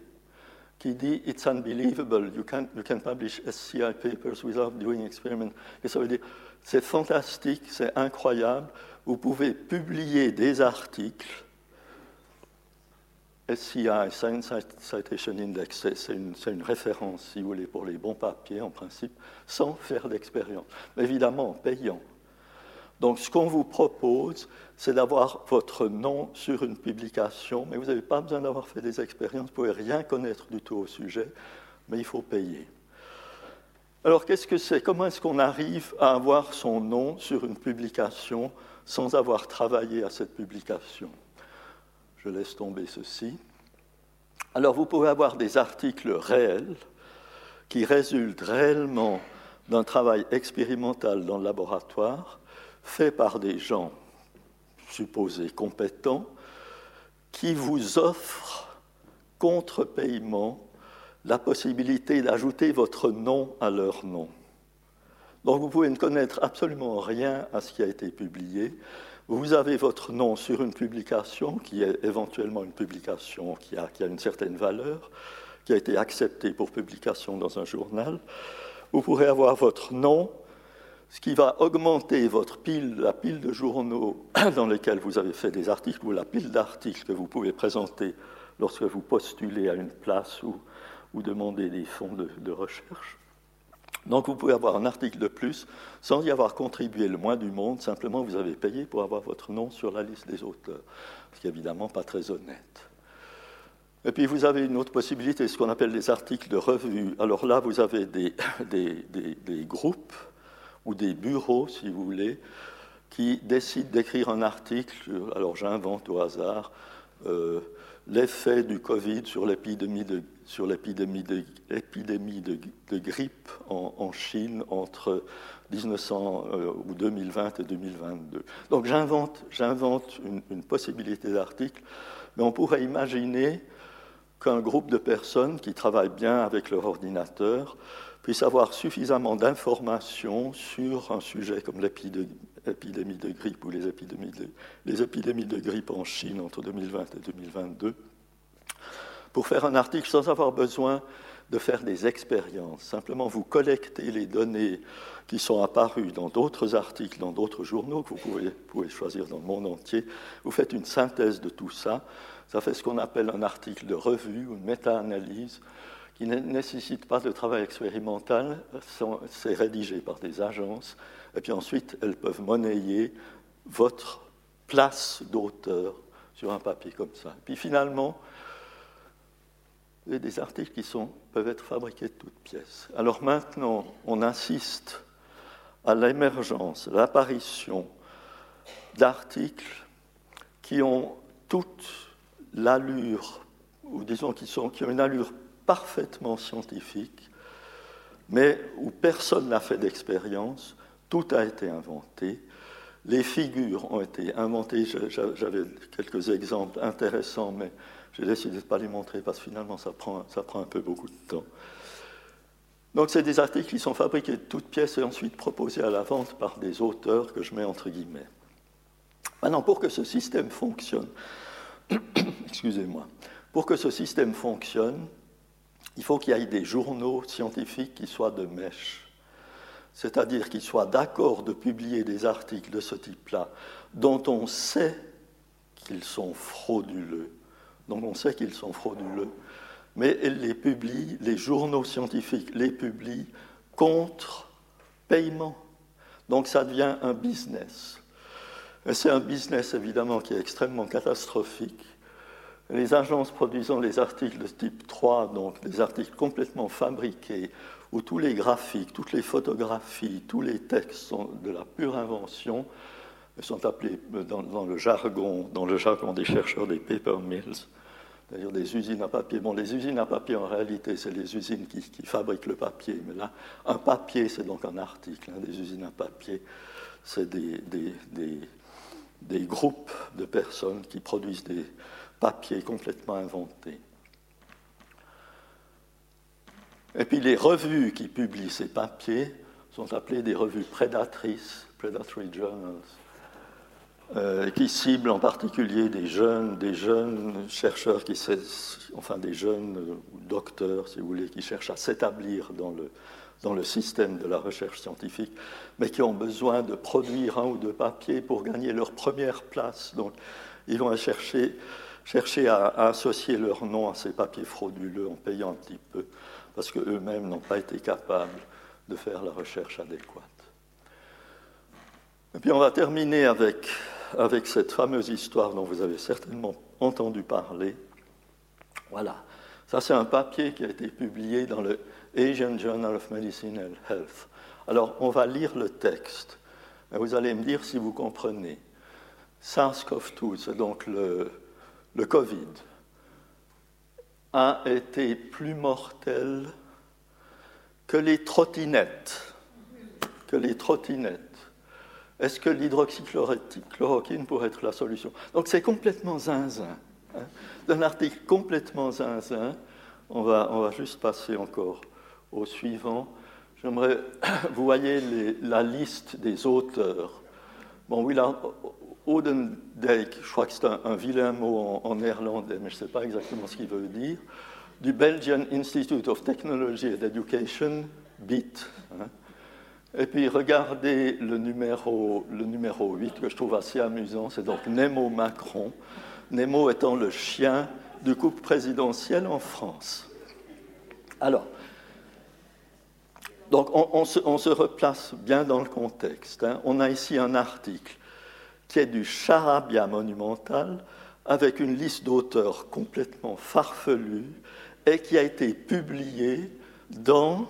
qui dit It's unbelievable, you can, you can publish SCI papers without doing experiments. Et ça veut dire c'est fantastique, c'est incroyable, vous pouvez publier des articles. SCI, Science Citation Index, c'est une, une, référence, si vous voulez, pour les bons papiers, en principe, sans faire d'expérience. Évidemment, en payant. Donc, ce qu'on vous propose, c'est d'avoir votre nom sur une publication, mais vous n'avez pas besoin d'avoir fait des expériences, vous ne pouvez rien connaître du tout au sujet, mais il faut payer. Alors, qu'est-ce que c'est? Comment est-ce qu'on arrive à avoir son nom sur une publication sans avoir travaillé à cette publication? Je laisse tomber ceci. Alors, vous pouvez avoir des articles réels qui résultent réellement d'un travail expérimental dans le laboratoire, fait par des gens supposés compétents qui vous offrent contre paiement la possibilité d'ajouter votre nom à leur nom. Donc vous pouvez ne connaître absolument rien à ce qui a été publié. Vous avez votre nom sur une publication qui est éventuellement une publication qui a, qui a une certaine valeur, qui a été acceptée pour publication dans un journal. Vous pourrez avoir votre nom ce qui va augmenter votre pile, la pile de journaux dans lesquels vous avez fait des articles ou la pile d'articles que vous pouvez présenter lorsque vous postulez à une place ou, demandez des fonds de, recherche. Donc vous pouvez avoir un article de plus sans y avoir contribué le moins du monde, simplement vous avez payé pour avoir votre nom sur la liste des auteurs, ce qui n'est évidemment pas très honnête. Et puis vous avez une autre possibilité, ce qu'on appelle des articles de revue. Alors là, vous avez des groupes ou des bureaux, si vous voulez, qui décident d'écrire un article, alors j'invente au hasard, euh, l'effet du Covid sur l'épidémie de, l'épidémie de, de, grippe en, Chine entre 1900 euh, ou 2020 et 2022. Donc j'invente, j'invente une, une possibilité d'article, mais on pourrait imaginer qu'un groupe de personnes qui travaillent bien avec leur ordinateur puisse avoir suffisamment d'informations sur un sujet comme l'épidémie de grippe ou les épidémies de, grippe en Chine entre 2020 et 2022, pour faire un article sans avoir besoin de faire des expériences. Simplement, vous collectez les données qui sont apparues dans d'autres articles, dans d'autres journaux que vous pouvez, pouvez, choisir dans le monde entier. Vous faites une synthèse de tout ça. Ça fait ce qu'on appelle un article de revue, une méta-analyse qui ne nécessitent pas de travail expérimental, c'est rédigé par des agences, et puis ensuite elles peuvent monnayer votre place d'auteur sur un papier comme ça. Et puis finalement, il y a des articles qui sont, peuvent être fabriqués de toutes pièces. Alors maintenant, on insiste à l'émergence, l'apparition d'articles qui ont toute l'allure, ou disons qui, sont, qui ont une allure parfaitement scientifique, mais où personne n'a fait d'expérience, tout a été inventé, les figures ont été inventées, j'avais quelques exemples intéressants, mais j'ai décidé de ne pas les montrer parce que finalement ça prend, ça prend un peu beaucoup de temps. Donc c'est des articles qui sont fabriqués de toutes pièces et ensuite proposés à la vente par des auteurs que je mets entre guillemets. Maintenant, pour que ce système fonctionne, excusez-moi, pour que ce système fonctionne, il faut qu'il y ait des journaux scientifiques qui soient de mèche, c'est-à-dire qu'ils soient d'accord de publier des articles de ce type-là, dont on sait qu'ils sont frauduleux, dont on sait qu'ils sont frauduleux, mais les les journaux scientifiques les publient contre paiement. Donc ça devient un business. Et c'est un business évidemment qui est extrêmement catastrophique. Les agences produisant les articles de type 3, donc des articles complètement fabriqués, où tous les graphiques, toutes les photographies, tous les textes sont de la pure invention, sont appelés dans, le jargon, dans le jargon des chercheurs des paper mills, d'ailleurs des usines à papier. Bon, les usines à papier, en réalité, c'est les usines qui, fabriquent le papier, mais là, un papier, c'est donc un article. Hein, des usines à papier, c'est des groupes de personnes qui produisent des papiers complètement inventés. Et puis les revues qui publient ces papiers sont appelées des revues prédatrices, predatory journals, euh, qui ciblent en particulier des jeunes, des jeunes chercheurs, qui, enfin des jeunes euh, docteurs, si vous voulez, qui cherchent à s'établir dans le, dans le système de la recherche scientifique, mais qui ont besoin de produire un ou deux papiers pour gagner leur première place. Donc, ils vont chercher, chercher à, associer leur nom à ces papiers frauduleux en payant un petit peu parce qu'eux-mêmes n'ont pas été capables de faire la recherche adéquate. Et puis on va terminer avec, avec cette fameuse histoire dont vous avez certainement entendu parler. Voilà, ça c'est un papier qui a été publié dans le Asian Journal of Medicine and Health. Alors on va lire le texte et vous allez me dire si vous comprenez. SARS-CoV-2, c'est donc le, le Covid, a été plus mortel que les trottinettes. Que les trottinettes. Est-ce que l'hydroxychloroquine pourrait être la solution? Donc c'est complètement zinzin. Hein. Un article complètement zinzin. On va, on va juste passer encore au suivant. J'aimerais, vous voyez la liste des auteurs. Bon, là, Odendijk, je crois que c'est un, vilain mot en, néerlandais, mais je ne sais pas exactement ce qu'il veut dire, du Belgian Institute of Technology and Education, BIT. Hein. Et puis regardez le numéro, le numéro 8 que je trouve assez amusant, c'est donc Nemo Macron, Nemo étant le chien du couple présidentiel en France. Alors, donc on, se, replace bien dans le contexte. Hein. On a ici un article qui est du charabia monumental, avec une liste d'auteurs complètement farfelus, et qui a été publié dans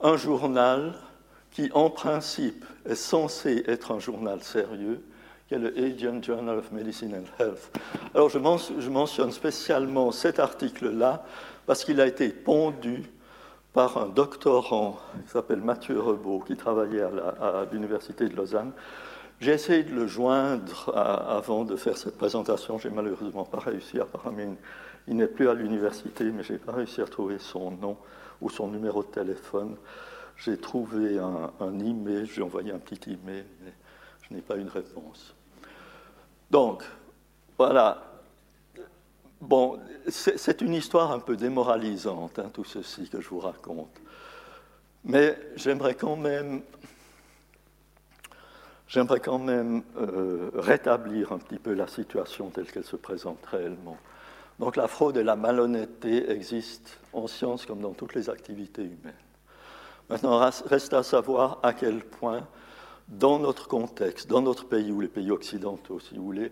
un journal qui, en principe, est censé être un journal sérieux, qui est le Asian Journal of Medicine and Health. Alors, je mentionne spécialement cet article-là parce qu'il a été pondu par un doctorant qui s'appelle Mathieu Rebaud, qui travaillait à l'Université de Lausanne, j'ai essayé de le joindre avant de faire cette présentation. J'ai malheureusement pas réussi. Apparemment, il n'est plus à l'université, mais je n'ai pas réussi à trouver son nom ou son numéro de téléphone. J'ai trouvé un, un email, j'ai envoyé un petit email, mais je n'ai pas une réponse. Donc, voilà. Bon, c'est une histoire un peu démoralisante, hein, tout ceci que je vous raconte. Mais j'aimerais quand même j'aimerais quand même euh, rétablir un petit peu la situation telle qu'elle se présente réellement. Donc la fraude et la malhonnêteté existent en science comme dans toutes les activités humaines. Maintenant, reste à savoir à quel point, dans notre contexte, dans notre pays ou les pays occidentaux, si vous voulez,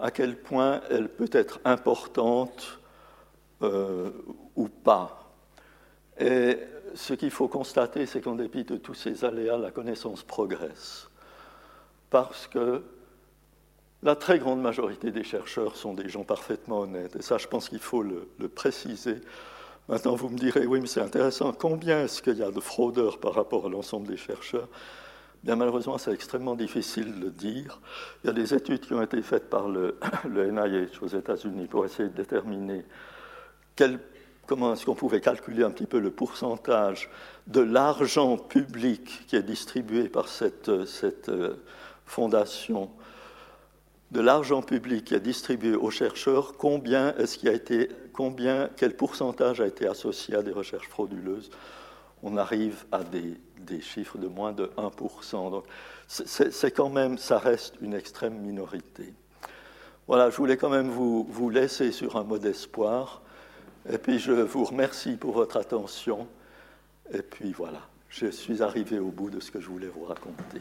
à quel point elle peut être importante euh, ou pas. Et ce qu'il faut constater, c'est qu'en dépit de tous ces aléas, la connaissance progresse parce que la très grande majorité des chercheurs sont des gens parfaitement honnêtes. Et ça, je pense qu'il faut le, préciser. Maintenant, vous me direz, oui, mais c'est intéressant, combien est-ce qu'il y a de fraudeurs par rapport à l'ensemble des chercheurs? Bien malheureusement, c'est extrêmement difficile de dire. Il y a des études qui ont été faites par le, le NIH aux États-Unis pour essayer de déterminer comment est-ce qu'on pouvait calculer un petit peu le pourcentage de l'argent public qui est distribué par cette, cette euh, fondation de l'argent public est distribué aux chercheurs, combien est-ce qui a été, combien, quel pourcentage a été associé à des recherches frauduleuses On arrive à des, chiffres de moins de 1%. Donc, c'est quand même, ça reste une extrême minorité. Voilà, je voulais quand même vous, vous laisser sur un mot d'espoir. Et puis, je vous remercie pour votre attention. Et puis, voilà. je suis arrivé au bout de ce que je voulais vous raconter.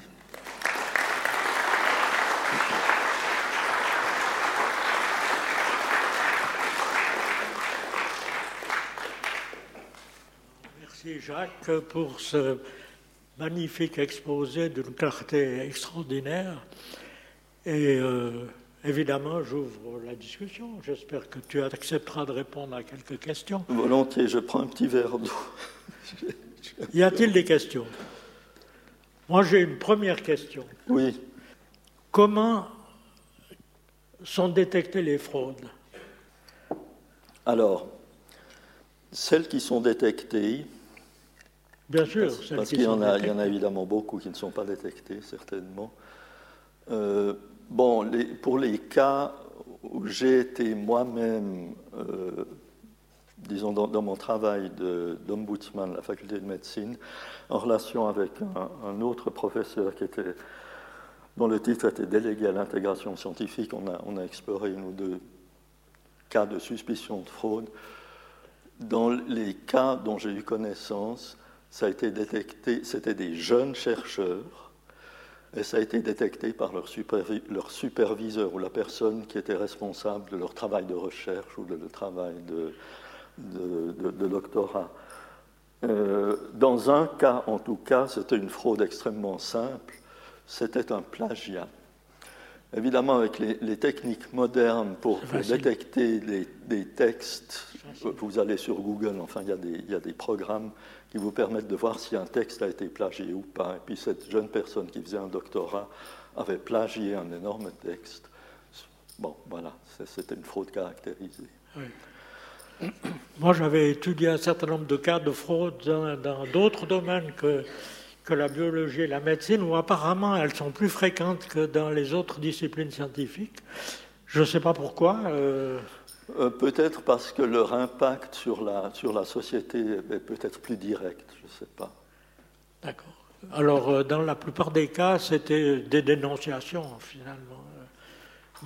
Merci Jacques pour ce magnifique exposé d'une clarté extraordinaire. Et euh, évidemment, j'ouvre la discussion. J'espère que tu accepteras de répondre à quelques questions. Volontiers, je prends un petit verre d'eau. y a-t-il des questions? Moi, j'ai une première question. Oui. Comment sont détectées les fraudes? Alors, celles qui sont détectées, Bien sûr. Parce, parce qu'il y, en a, il y en a évidemment beaucoup qui ne sont pas détectés, certainement. Euh, bon, les, pour les cas où j'ai été moi-même, euh, disons dans, dans, mon travail d'ombudsman à la faculté de médecine, en relation avec un, un, autre professeur qui était, dont le titre était délégué à l'intégration scientifique, on a, on a exploré une ou deux cas de suspicion de fraude. Dans les cas dont j'ai eu connaissance, ça a été détecté, c'était des jeunes chercheurs, et ça a été détecté par leur, supervi leur, superviseur ou la personne qui était responsable de leur travail de recherche ou de leur travail de doctorat. Euh, dans un cas, en tout cas, c'était une fraude extrêmement simple, c'était un plagiat. Évidemment, avec les, les techniques modernes pour, pour détecter les, des textes, vous allez sur Google, enfin, il y, a des, il y a des programmes qui vous permettent de voir si un texte a été plagié ou pas. Et puis cette jeune personne qui faisait un doctorat avait plagié un énorme texte. Bon, voilà, c'était une fraude caractérisée. Oui. Moi, j'avais étudié un certain nombre de cas de fraude dans d'autres domaines que, que la biologie et la médecine, où apparemment elles sont plus fréquentes que dans les autres disciplines scientifiques. Je ne sais pas pourquoi. Euh, euh, peut-être parce que leur impact sur la, sur la société est peut-être plus direct, je ne sais pas. D'accord. Alors, euh, dans la plupart des cas, c'était des dénonciations, finalement.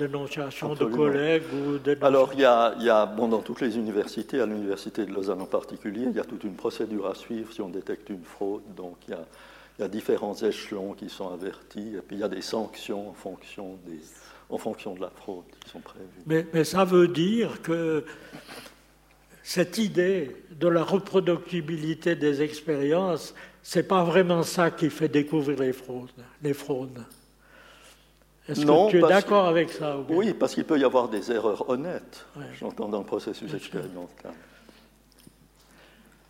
Absolument. de collègues ou dénonciations... Alors, il y a, il y a bon, dans toutes les universités, à l'université de Lausanne en particulier, il y a toute une procédure à suivre si on détecte une fraude. Donc, il y a, il y a différents échelons qui sont avertis, et puis il y a des sanctions en fonction des en fonction de la fraude qui sont prévues. Mais, mais, ça veut dire que cette idée de la reproductibilité des expériences, c'est pas vraiment ça qui fait découvrir les fraudes. Les fraudes. Est-ce que tu es d'accord avec ça Oui, parce qu'il peut y avoir des erreurs honnêtes, ouais. j'entends, dans le processus expérimental.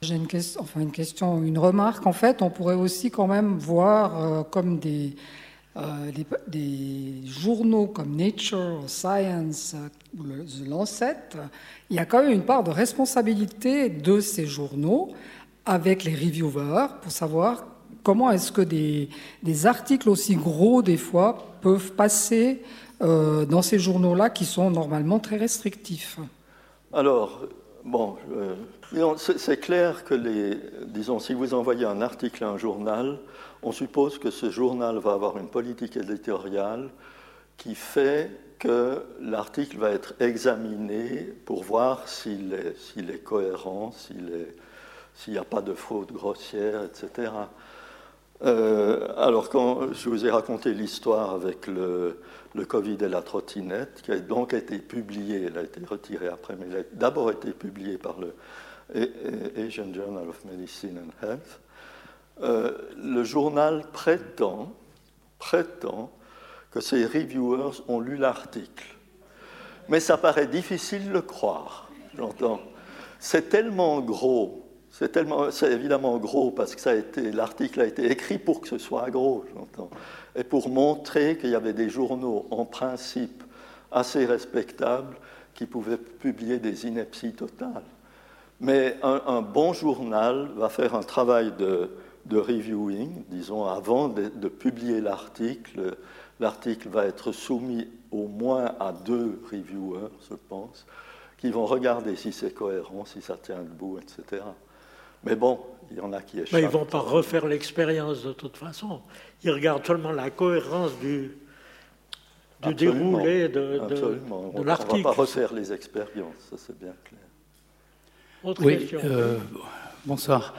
J'ai une question, enfin une question, une remarque. En fait, on pourrait aussi quand même voir euh, comme des, euh, des, des, journaux comme Nature, Science ou le, The Lancet, il y a quand même une part de responsabilité de ces journaux avec les reviewers pour savoir comment est-ce que des, des, articles aussi gros des fois peuvent passer euh, dans ces journaux-là qui sont normalement très restrictifs. Alors, bon, euh, c'est clair que les, disons, si vous envoyez un article à un journal, on suppose que ce journal va avoir une politique éditoriale qui fait que l'article va être examiné pour voir s'il est, est, cohérent, s'il n'y a pas de faute grossière, etc. Euh, alors, quand je vous ai raconté l'histoire avec le, Covid et la trottinette, qui a donc été publiée, elle a été retirée après, mais elle a d'abord été publiée par le Asian Journal of Medicine and Health, euh, le journal prétend, prétend que ces reviewers ont lu l'article. Mais ça paraît difficile de le croire, j'entends. C'est tellement gros, c'est évidemment gros parce que l'article a été écrit pour que ce soit gros, j'entends, et pour montrer qu'il y avait des journaux en principe assez respectables qui pouvaient publier des inepties totales. Mais un, bon journal va faire un travail de, de reviewing, disons, avant de, de publier l'article. L'article va être soumis au moins à deux reviewers, je pense, qui vont regarder si c'est cohérent, si ça tient debout, etc. Mais bon, il y en a qui échappent. Mais ils ne vont pas refaire l'expérience de toute façon. Ils regardent seulement la cohérence du, du déroulé de, de, de l'article. On ne va pas refaire les expériences, ça c'est bien clair. Autre oui, question. Euh, bonsoir.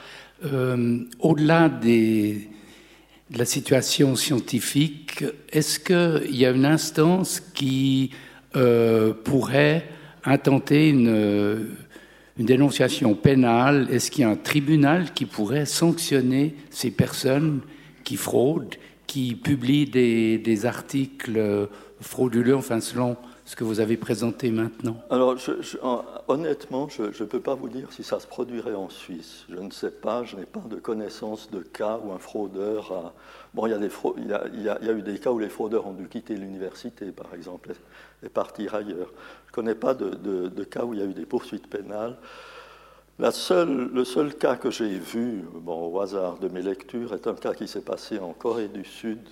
Au-delà des, de la situation scientifique, est-ce qu'il y a une instance qui pourrait intenter une, une dénonciation pénale Est-ce qu'il y a un tribunal qui pourrait sanctionner ces personnes qui fraudent, qui publient des, des articles frauduleux, enfin selon ce que vous avez présenté maintenant Alors, honnêtement, je ne peux pas vous dire si ça se produirait en Suisse. Je ne sais pas, je n'ai pas de connaissance de cas où un fraudeur a... Bon, il y a, eu des cas où les fraudeurs ont dû quitter l'université, par exemple, et, partir ailleurs. Je ne connais pas de, cas où il y a eu des poursuites pénales. La seule, le seul cas que j'ai vu, au hasard de mes lectures, est un cas qui s'est passé en Corée du Sud,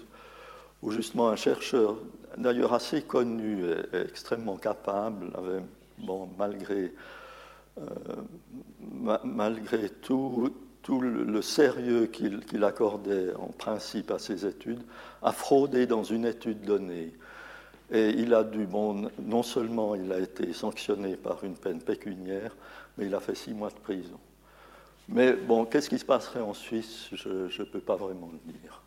où justement un chercheur d'ailleurs assez connu et, extrêmement capable, bon, malgré, euh, ma, malgré tout, tout, le, sérieux qu'il qu accordait en principe à ses études, a fraudé dans une étude donnée. Et il a dû, bon, non seulement il a été sanctionné par une peine pécuniaire, mais il a fait six mois de prison. Mais bon, qu'est-ce qui se passerait en Suisse? Je ne peux pas vraiment le dire.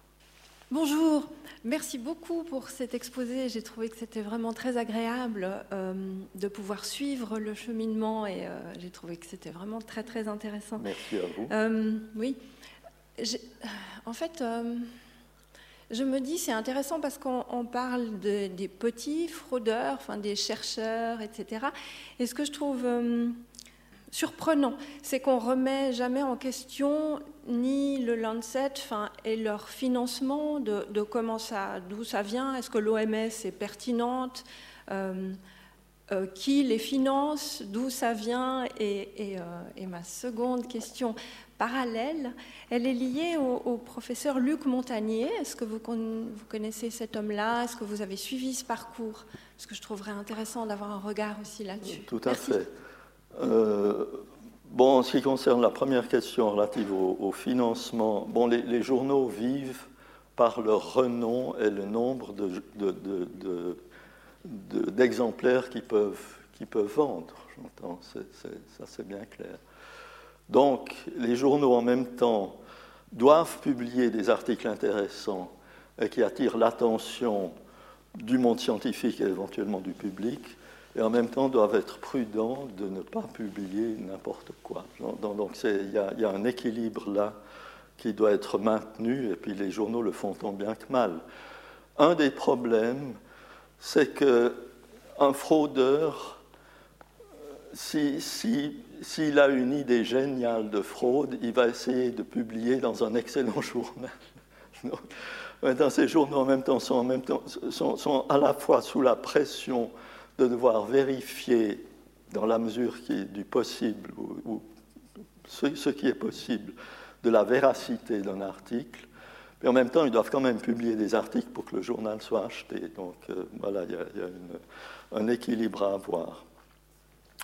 Bonjour, merci beaucoup pour cet exposé. J'ai trouvé que c'était vraiment très agréable euh, de pouvoir suivre le cheminement et euh, j'ai trouvé que c'était vraiment très très intéressant. Merci à vous. Euh, oui, en fait, je me dis c'est intéressant parce qu'on parle de, des petits fraudeurs, enfin des chercheurs, etc. Et ce que je trouve surprenant, c'est qu'on remet jamais en question ni le Lancet enfin, et leur financement, de, de comment ça, d'où ça vient, est-ce que l'OMS est pertinente, euh, euh, qui les finance, d'où ça vient, et, et, euh, et, ma seconde question parallèle, elle est liée au, au professeur Luc Montagnier. Est-ce que vous, vous connaissez cet homme-là? Est-ce que vous avez suivi ce parcours? Parce que je trouverais intéressant d'avoir un regard aussi là-dessus. Tout à Merci. fait. Bon, en ce qui concerne la première question relative au, financement, bon, les, journaux vivent par leur renom et le nombre d'exemplaires de, de, qu'ils peuvent, qu peuvent vendre. J'entends, ça c'est bien clair. Donc, les journaux en même temps doivent publier des articles intéressants et qui attirent l'attention du monde scientifique et éventuellement du public, et en même temps doivent être prudents de ne pas publier n'importe quoi. Donc il y, a un équilibre là qui doit être maintenu, et puis les journaux le font tant bien que mal. Un des problèmes, c'est qu'un fraudeur, s'il si, si, a une idée géniale de fraude, il va essayer de publier dans un excellent journal. Dans ces journaux, en même temps, sont à la fois sous la pression de devoir vérifier dans la mesure du possible, ou, ce, qui est possible, de la véracité d'un article. Mais en même temps, ils doivent quand même publier des articles pour que le journal soit acheté. Donc euh, voilà, il y a, un équilibre à avoir.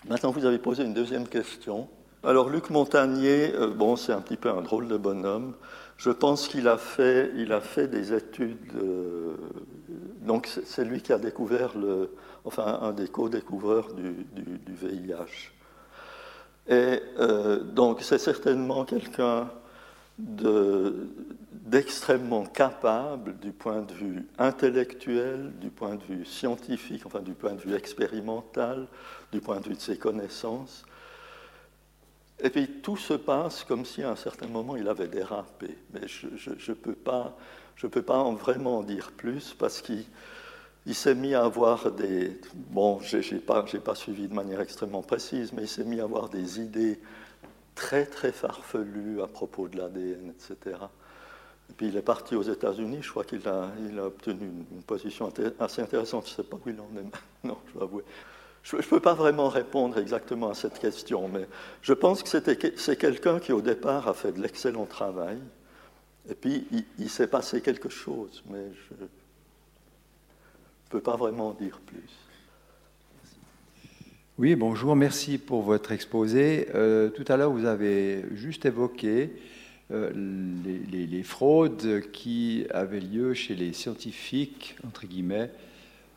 Maintenant, vous avez posé une deuxième question. Alors, Luc Montagnier, euh, bon, c'est un petit peu un drôle de bonhomme. Je pense qu'il a fait, il a fait des études. Euh, donc, c'est lui qui a découvert le, enfin un des co-découvreurs du, VIH. Et euh, donc c'est certainement quelqu'un d'extrêmement de, capable du point de vue intellectuel, du point de vue scientifique, enfin du point de vue expérimental, du point de vue de ses connaissances. Et puis tout se passe comme si à un certain moment il avait dérapé. Mais je ne peux pas, peux pas en vraiment en dire plus parce qu'il il s'est mis à avoir des... Bon, je n'ai pas, pas suivi de manière extrêmement précise, mais il s'est mis à avoir des idées très, très farfelues à propos de l'ADN, etc. Et puis il est parti aux États-Unis, je crois qu'il a, il a obtenu une position assez intéressante, je ne sais pas où il en est maintenant, je dois avouer. Je ne peux pas vraiment répondre exactement à cette question, mais je pense que c'est quelqu'un qui au départ a fait de l'excellent travail, et puis il, s'est passé quelque chose, mais je ne peux pas vraiment dire plus. Oui, bonjour, merci pour votre exposé. Euh, tout à l'heure, vous avez juste évoqué euh, les, fraudes qui avaient lieu chez les scientifiques, entre guillemets,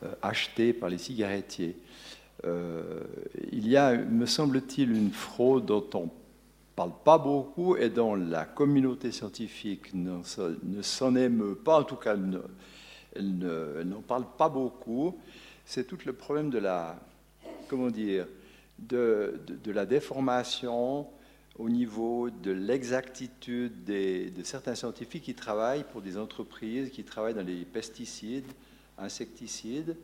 euh, achetés par les cigarettiers. Euh, il y a, me semble-t-il, une fraude dont on parle pas beaucoup et dont la communauté scientifique ne, s'en émeut pas, en tout cas elle n'en parle pas beaucoup, c'est tout le problème de la, comment dire, de, la déformation au niveau de l'exactitude de certains scientifiques qui travaillent pour des entreprises qui travaillent dans les pesticides, insecticides,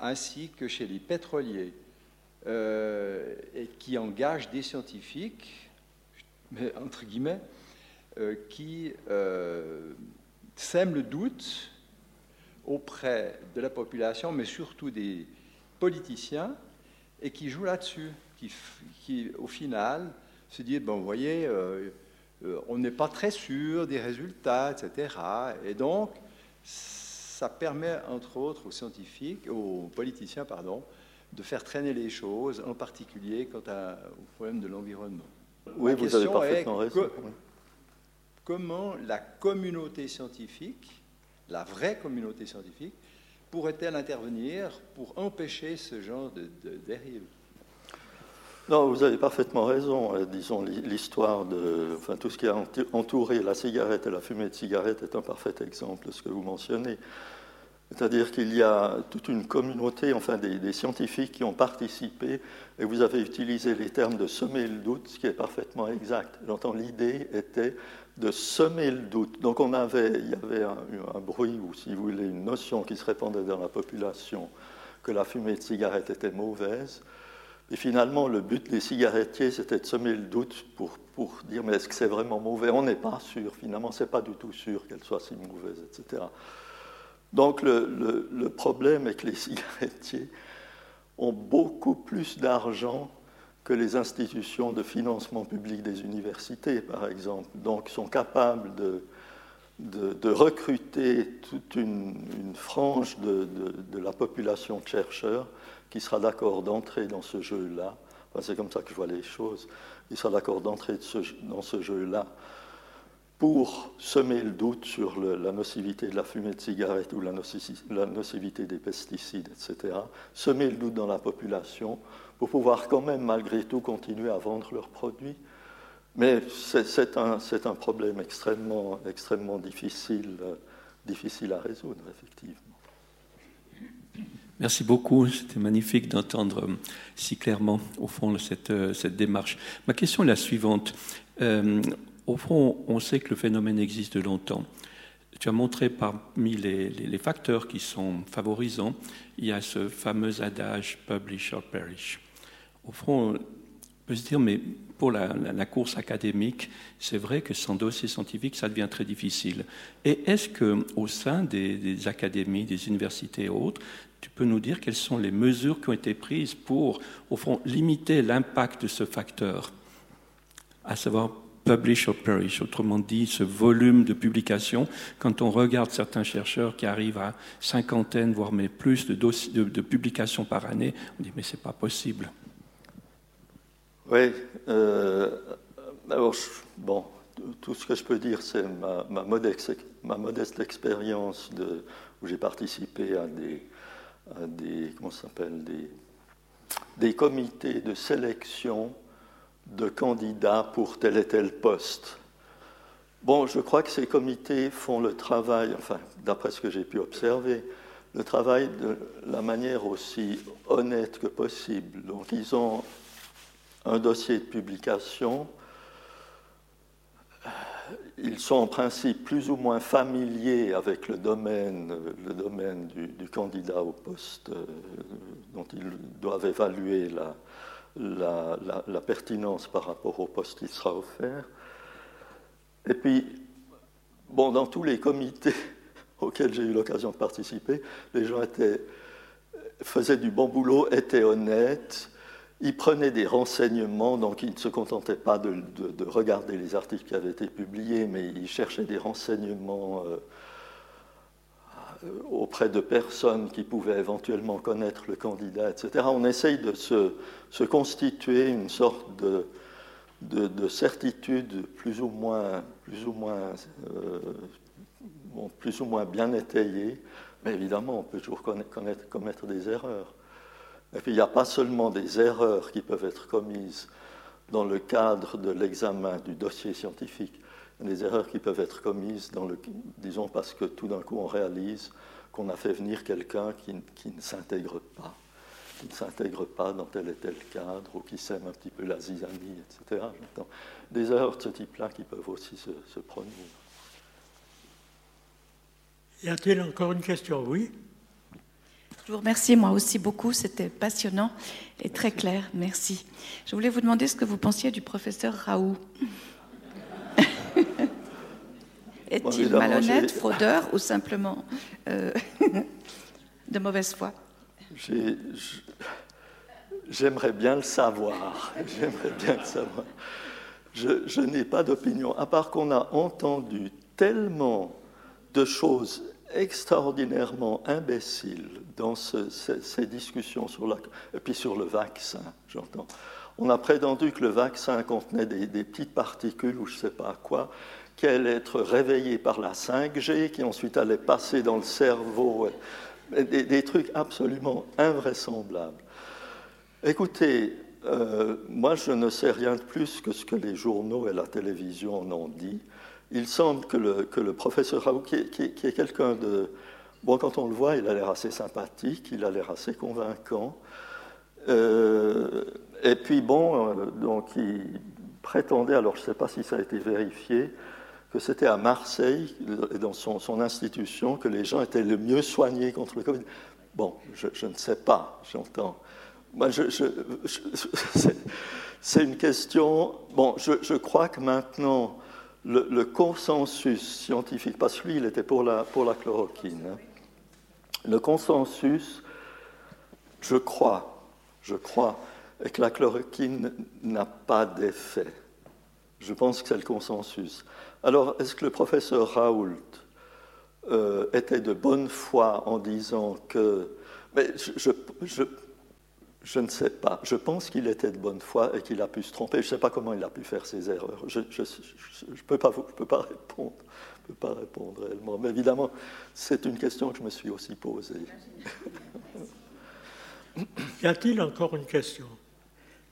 ainsi que chez les pétroliers, euh, et qui engagent des scientifiques, entre guillemets, euh, qui euh, sèment le doute auprès de la population, mais surtout des politiciens, et qui jouent là-dessus, qui, au final se disent, bon, vous voyez, euh, on n'est pas très sûr des résultats, etc. Et donc, ça permet, entre autres, aux scientifiques, aux politiciens, pardon, de faire traîner les choses, en particulier quant au problème de l'environnement. Oui, vous avez parfaitement raison. comment la communauté scientifique la vraie communauté scientifique, pourrait-elle intervenir pour empêcher ce genre de, dérive? Non, vous avez parfaitement raison. Euh, disons, l'histoire de. Enfin, tout ce qui a entouré la cigarette et la fumée de cigarette est un parfait exemple de ce que vous mentionnez. C'est-à-dire qu'il y a toute une communauté, enfin des, scientifiques qui ont participé, et vous avez utilisé les termes de semer le doute, ce qui est parfaitement exact. J'entends l'idée était de semer le doute. Donc on avait, il y avait un, bruit, ou si vous voulez, une notion qui se répandait dans la population que la fumée de cigarette était mauvaise. Et finalement, le but des cigarettiers, c'était de semer le doute pour, pour dire mais est-ce que c'est vraiment mauvais? On n'est pas sûr, finalement, c'est pas du tout sûr qu'elle soit si mauvaise, etc. Donc le, le problème est que les cigarettiers ont beaucoup plus d'argent que les institutions de financement public des universités, par exemple, donc sont capables de, de, recruter toute une, frange de, de, la population de chercheurs qui sera d'accord d'entrer dans ce jeu-là. c'est comme ça que je vois les choses. Qui sera d'accord d'entrer dans ce jeu-là pour semer le doute sur la nocivité de la fumée de cigarette ou la, nocivité des pesticides, etc. Semer le doute dans la population pour pouvoir quand même malgré tout continuer à vendre leurs produits. Mais c'est un, problème extrêmement, extrêmement difficile, difficile à résoudre, effectivement. Merci beaucoup. C'était magnifique d'entendre euh, si clairement, au fond, cette, euh, cette, démarche. Ma question est la suivante. au fond, on sait que le phénomène existe longtemps. Tu as montré parmi les, les, les, facteurs qui sont favorisants, il y a ce fameux adage publish or perish au fond, on peut se dire, mais pour la, course académique, c'est vrai que sans dossier scientifique, ça devient très difficile. Et est-ce qu'au sein des, académies, des universités et autres, tu peux nous dire quelles sont les mesures qui ont été prises pour, au fond, limiter l'impact de ce facteur, à savoir publish or perish, autrement dit, ce volume de publications. Quand on regarde certains chercheurs qui arrivent à cinquantaine, voire mais plus de, de, de publications par année, on dit mais c'est pas possible. Oui. Euh, bon, tout ce que je peux dire, c'est ma, modeste, ma modeste expérience de, où j'ai participé à des, des comment s'appelle, des, des comités de sélection de candidats pour tel et tel poste. Bon, je crois que ces comités font le travail, enfin, d'après ce que j'ai pu observer, le travail de la manière aussi honnête que possible. Donc, ils ont un dossier de publication, ils sont en principe plus ou moins familiers avec le domaine, le domaine du, candidat au poste euh, dont ils doivent évaluer la, pertinence par rapport au poste qui sera offert. Et puis, bon, dans tous les comités auxquels j'ai eu l'occasion de participer, les gens faisaient du bon boulot, étaient honnêtes, il prenait des renseignements, donc il ne se contentait pas de, regarder les articles qui avaient été publiés, mais il cherchait des renseignements euh, auprès de personnes qui pouvaient éventuellement connaître le candidat, etc. On essaye de se, constituer une sorte de, certitude euh, plus ou moins bien étayée, mais évidemment, on peut toujours commettre des erreurs. Et puis il n'y a pas seulement des erreurs qui peuvent être commises dans le cadre de l'examen du dossier scientifique. Des erreurs qui peuvent être commises, dans le, disons, parce que tout d'un coup on réalise qu'on a fait venir quelqu'un qui, ne s'intègre pas, qui ne s'intègre pas dans tel et tel cadre, ou qui sème un petit peu la zizanie, etc. Des erreurs de ce type-là qui peuvent aussi se produire. Y a-t-il encore une question? Oui je vous remercie moi aussi beaucoup, c'était passionnant et très clair, merci. Je voulais vous demander ce que vous pensiez du professeur Raoult. Est-il malhonnête, fraudeur ou simplement euh, de mauvaise foi? J'aimerais bien le savoir. J'aimerais bien le savoir. Je, je n'ai pas d'opinion, à part qu'on a entendu tellement de choses extraordinairement imbéciles dans ces, discussions sur puis sur le vaccin, j'entends. On a prétendu que le vaccin contenait des, petites particules ou je ne sais pas quoi, qui allaient être réveillées par la 5G, qui ensuite allaient passer dans le cerveau, des, trucs absolument invraisemblables. Écoutez, euh, moi je ne sais rien de plus que ce que les journaux et la télévision en ont dit. Il semble que le, que le professeur Raoult, qui, est quelqu'un de... Bon, quand on le voit, il a l'air assez sympathique, il a l'air assez convaincant. Euh, et puis, bon, euh, donc il prétendait, alors je ne sais pas si ça a été vérifié, que c'était à Marseille, dans son, institution, que les gens étaient le mieux soignés contre le Covid. Bon, je, ne sais pas, j'entends. C'est une question. Bon, je, crois que maintenant, le, consensus scientifique, parce que lui, il était pour la, pour la chloroquine, hein. Le consensus, je crois, je crois, que la chloroquine n'a pas d'effet. Je pense que c'est le consensus. Alors, est-ce que le professeur Raoult euh, était de bonne foi en disant que... Mais je, je je ne sais pas. Je pense qu'il était de bonne foi et qu'il a pu se tromper. Je ne sais pas comment il a pu faire ses erreurs. Je ne peux pas répondre. Je peux pas répondre réellement. Mais évidemment, c'est une question que je me suis aussi posée. y a-t-il encore une question?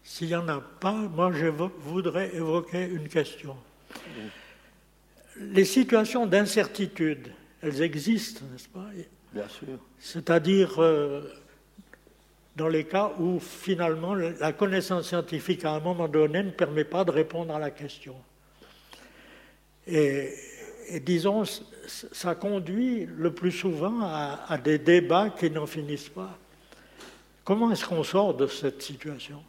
S'il n'y en a pas, moi je voudrais évoquer une question. Les situations d'incertitude, elles existent, n'est-ce pas? Bien sûr. C'est-à-dire... Euh, dans les cas où finalement la connaissance scientifique à un moment donné ne permet pas de répondre à la question. Et, disons, ça conduit le plus souvent à, des débats qui n'en finissent pas. Comment est-ce qu'on sort de cette situation?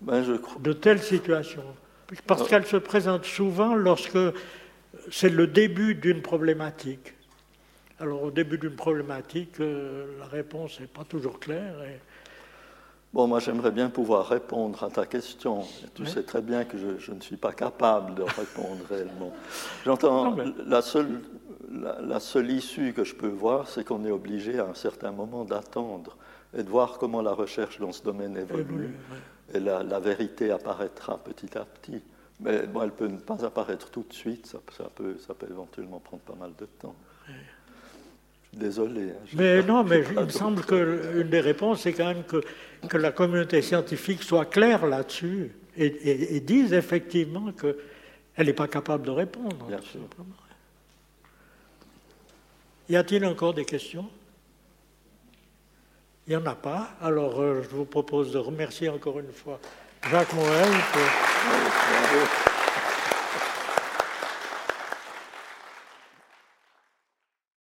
Ben, je De telles situations? Parce qu'elles se présentent souvent lorsque c'est le début d'une problématique. Alors au début d'une problématique, euh, la réponse n'est pas toujours claire. Bon, moi j'aimerais bien pouvoir répondre à ta question. Tu sais très bien que je, ne suis pas capable de répondre réellement. J'entends, la, seule, la, seule issue que je peux voir, c'est qu'on est obligé à un certain moment d'attendre et de voir comment la recherche dans ce domaine évolue. Et la, vérité apparaîtra petit à petit. Mais bon, elle peut ne pas apparaître tout de suite, ça, ça, peut, ça peut éventuellement prendre pas mal de temps. Désolé. Hein, mais non, mais il me semble qu'une des réponses, c'est quand même que, que, la communauté scientifique soit claire là-dessus et, dise effectivement qu'elle n'est pas capable de répondre. Bien sûr. Y a-t-il encore des questions? Il n'y en a pas. Alors, euh, je vous propose de remercier encore une fois Jacques Moël pour.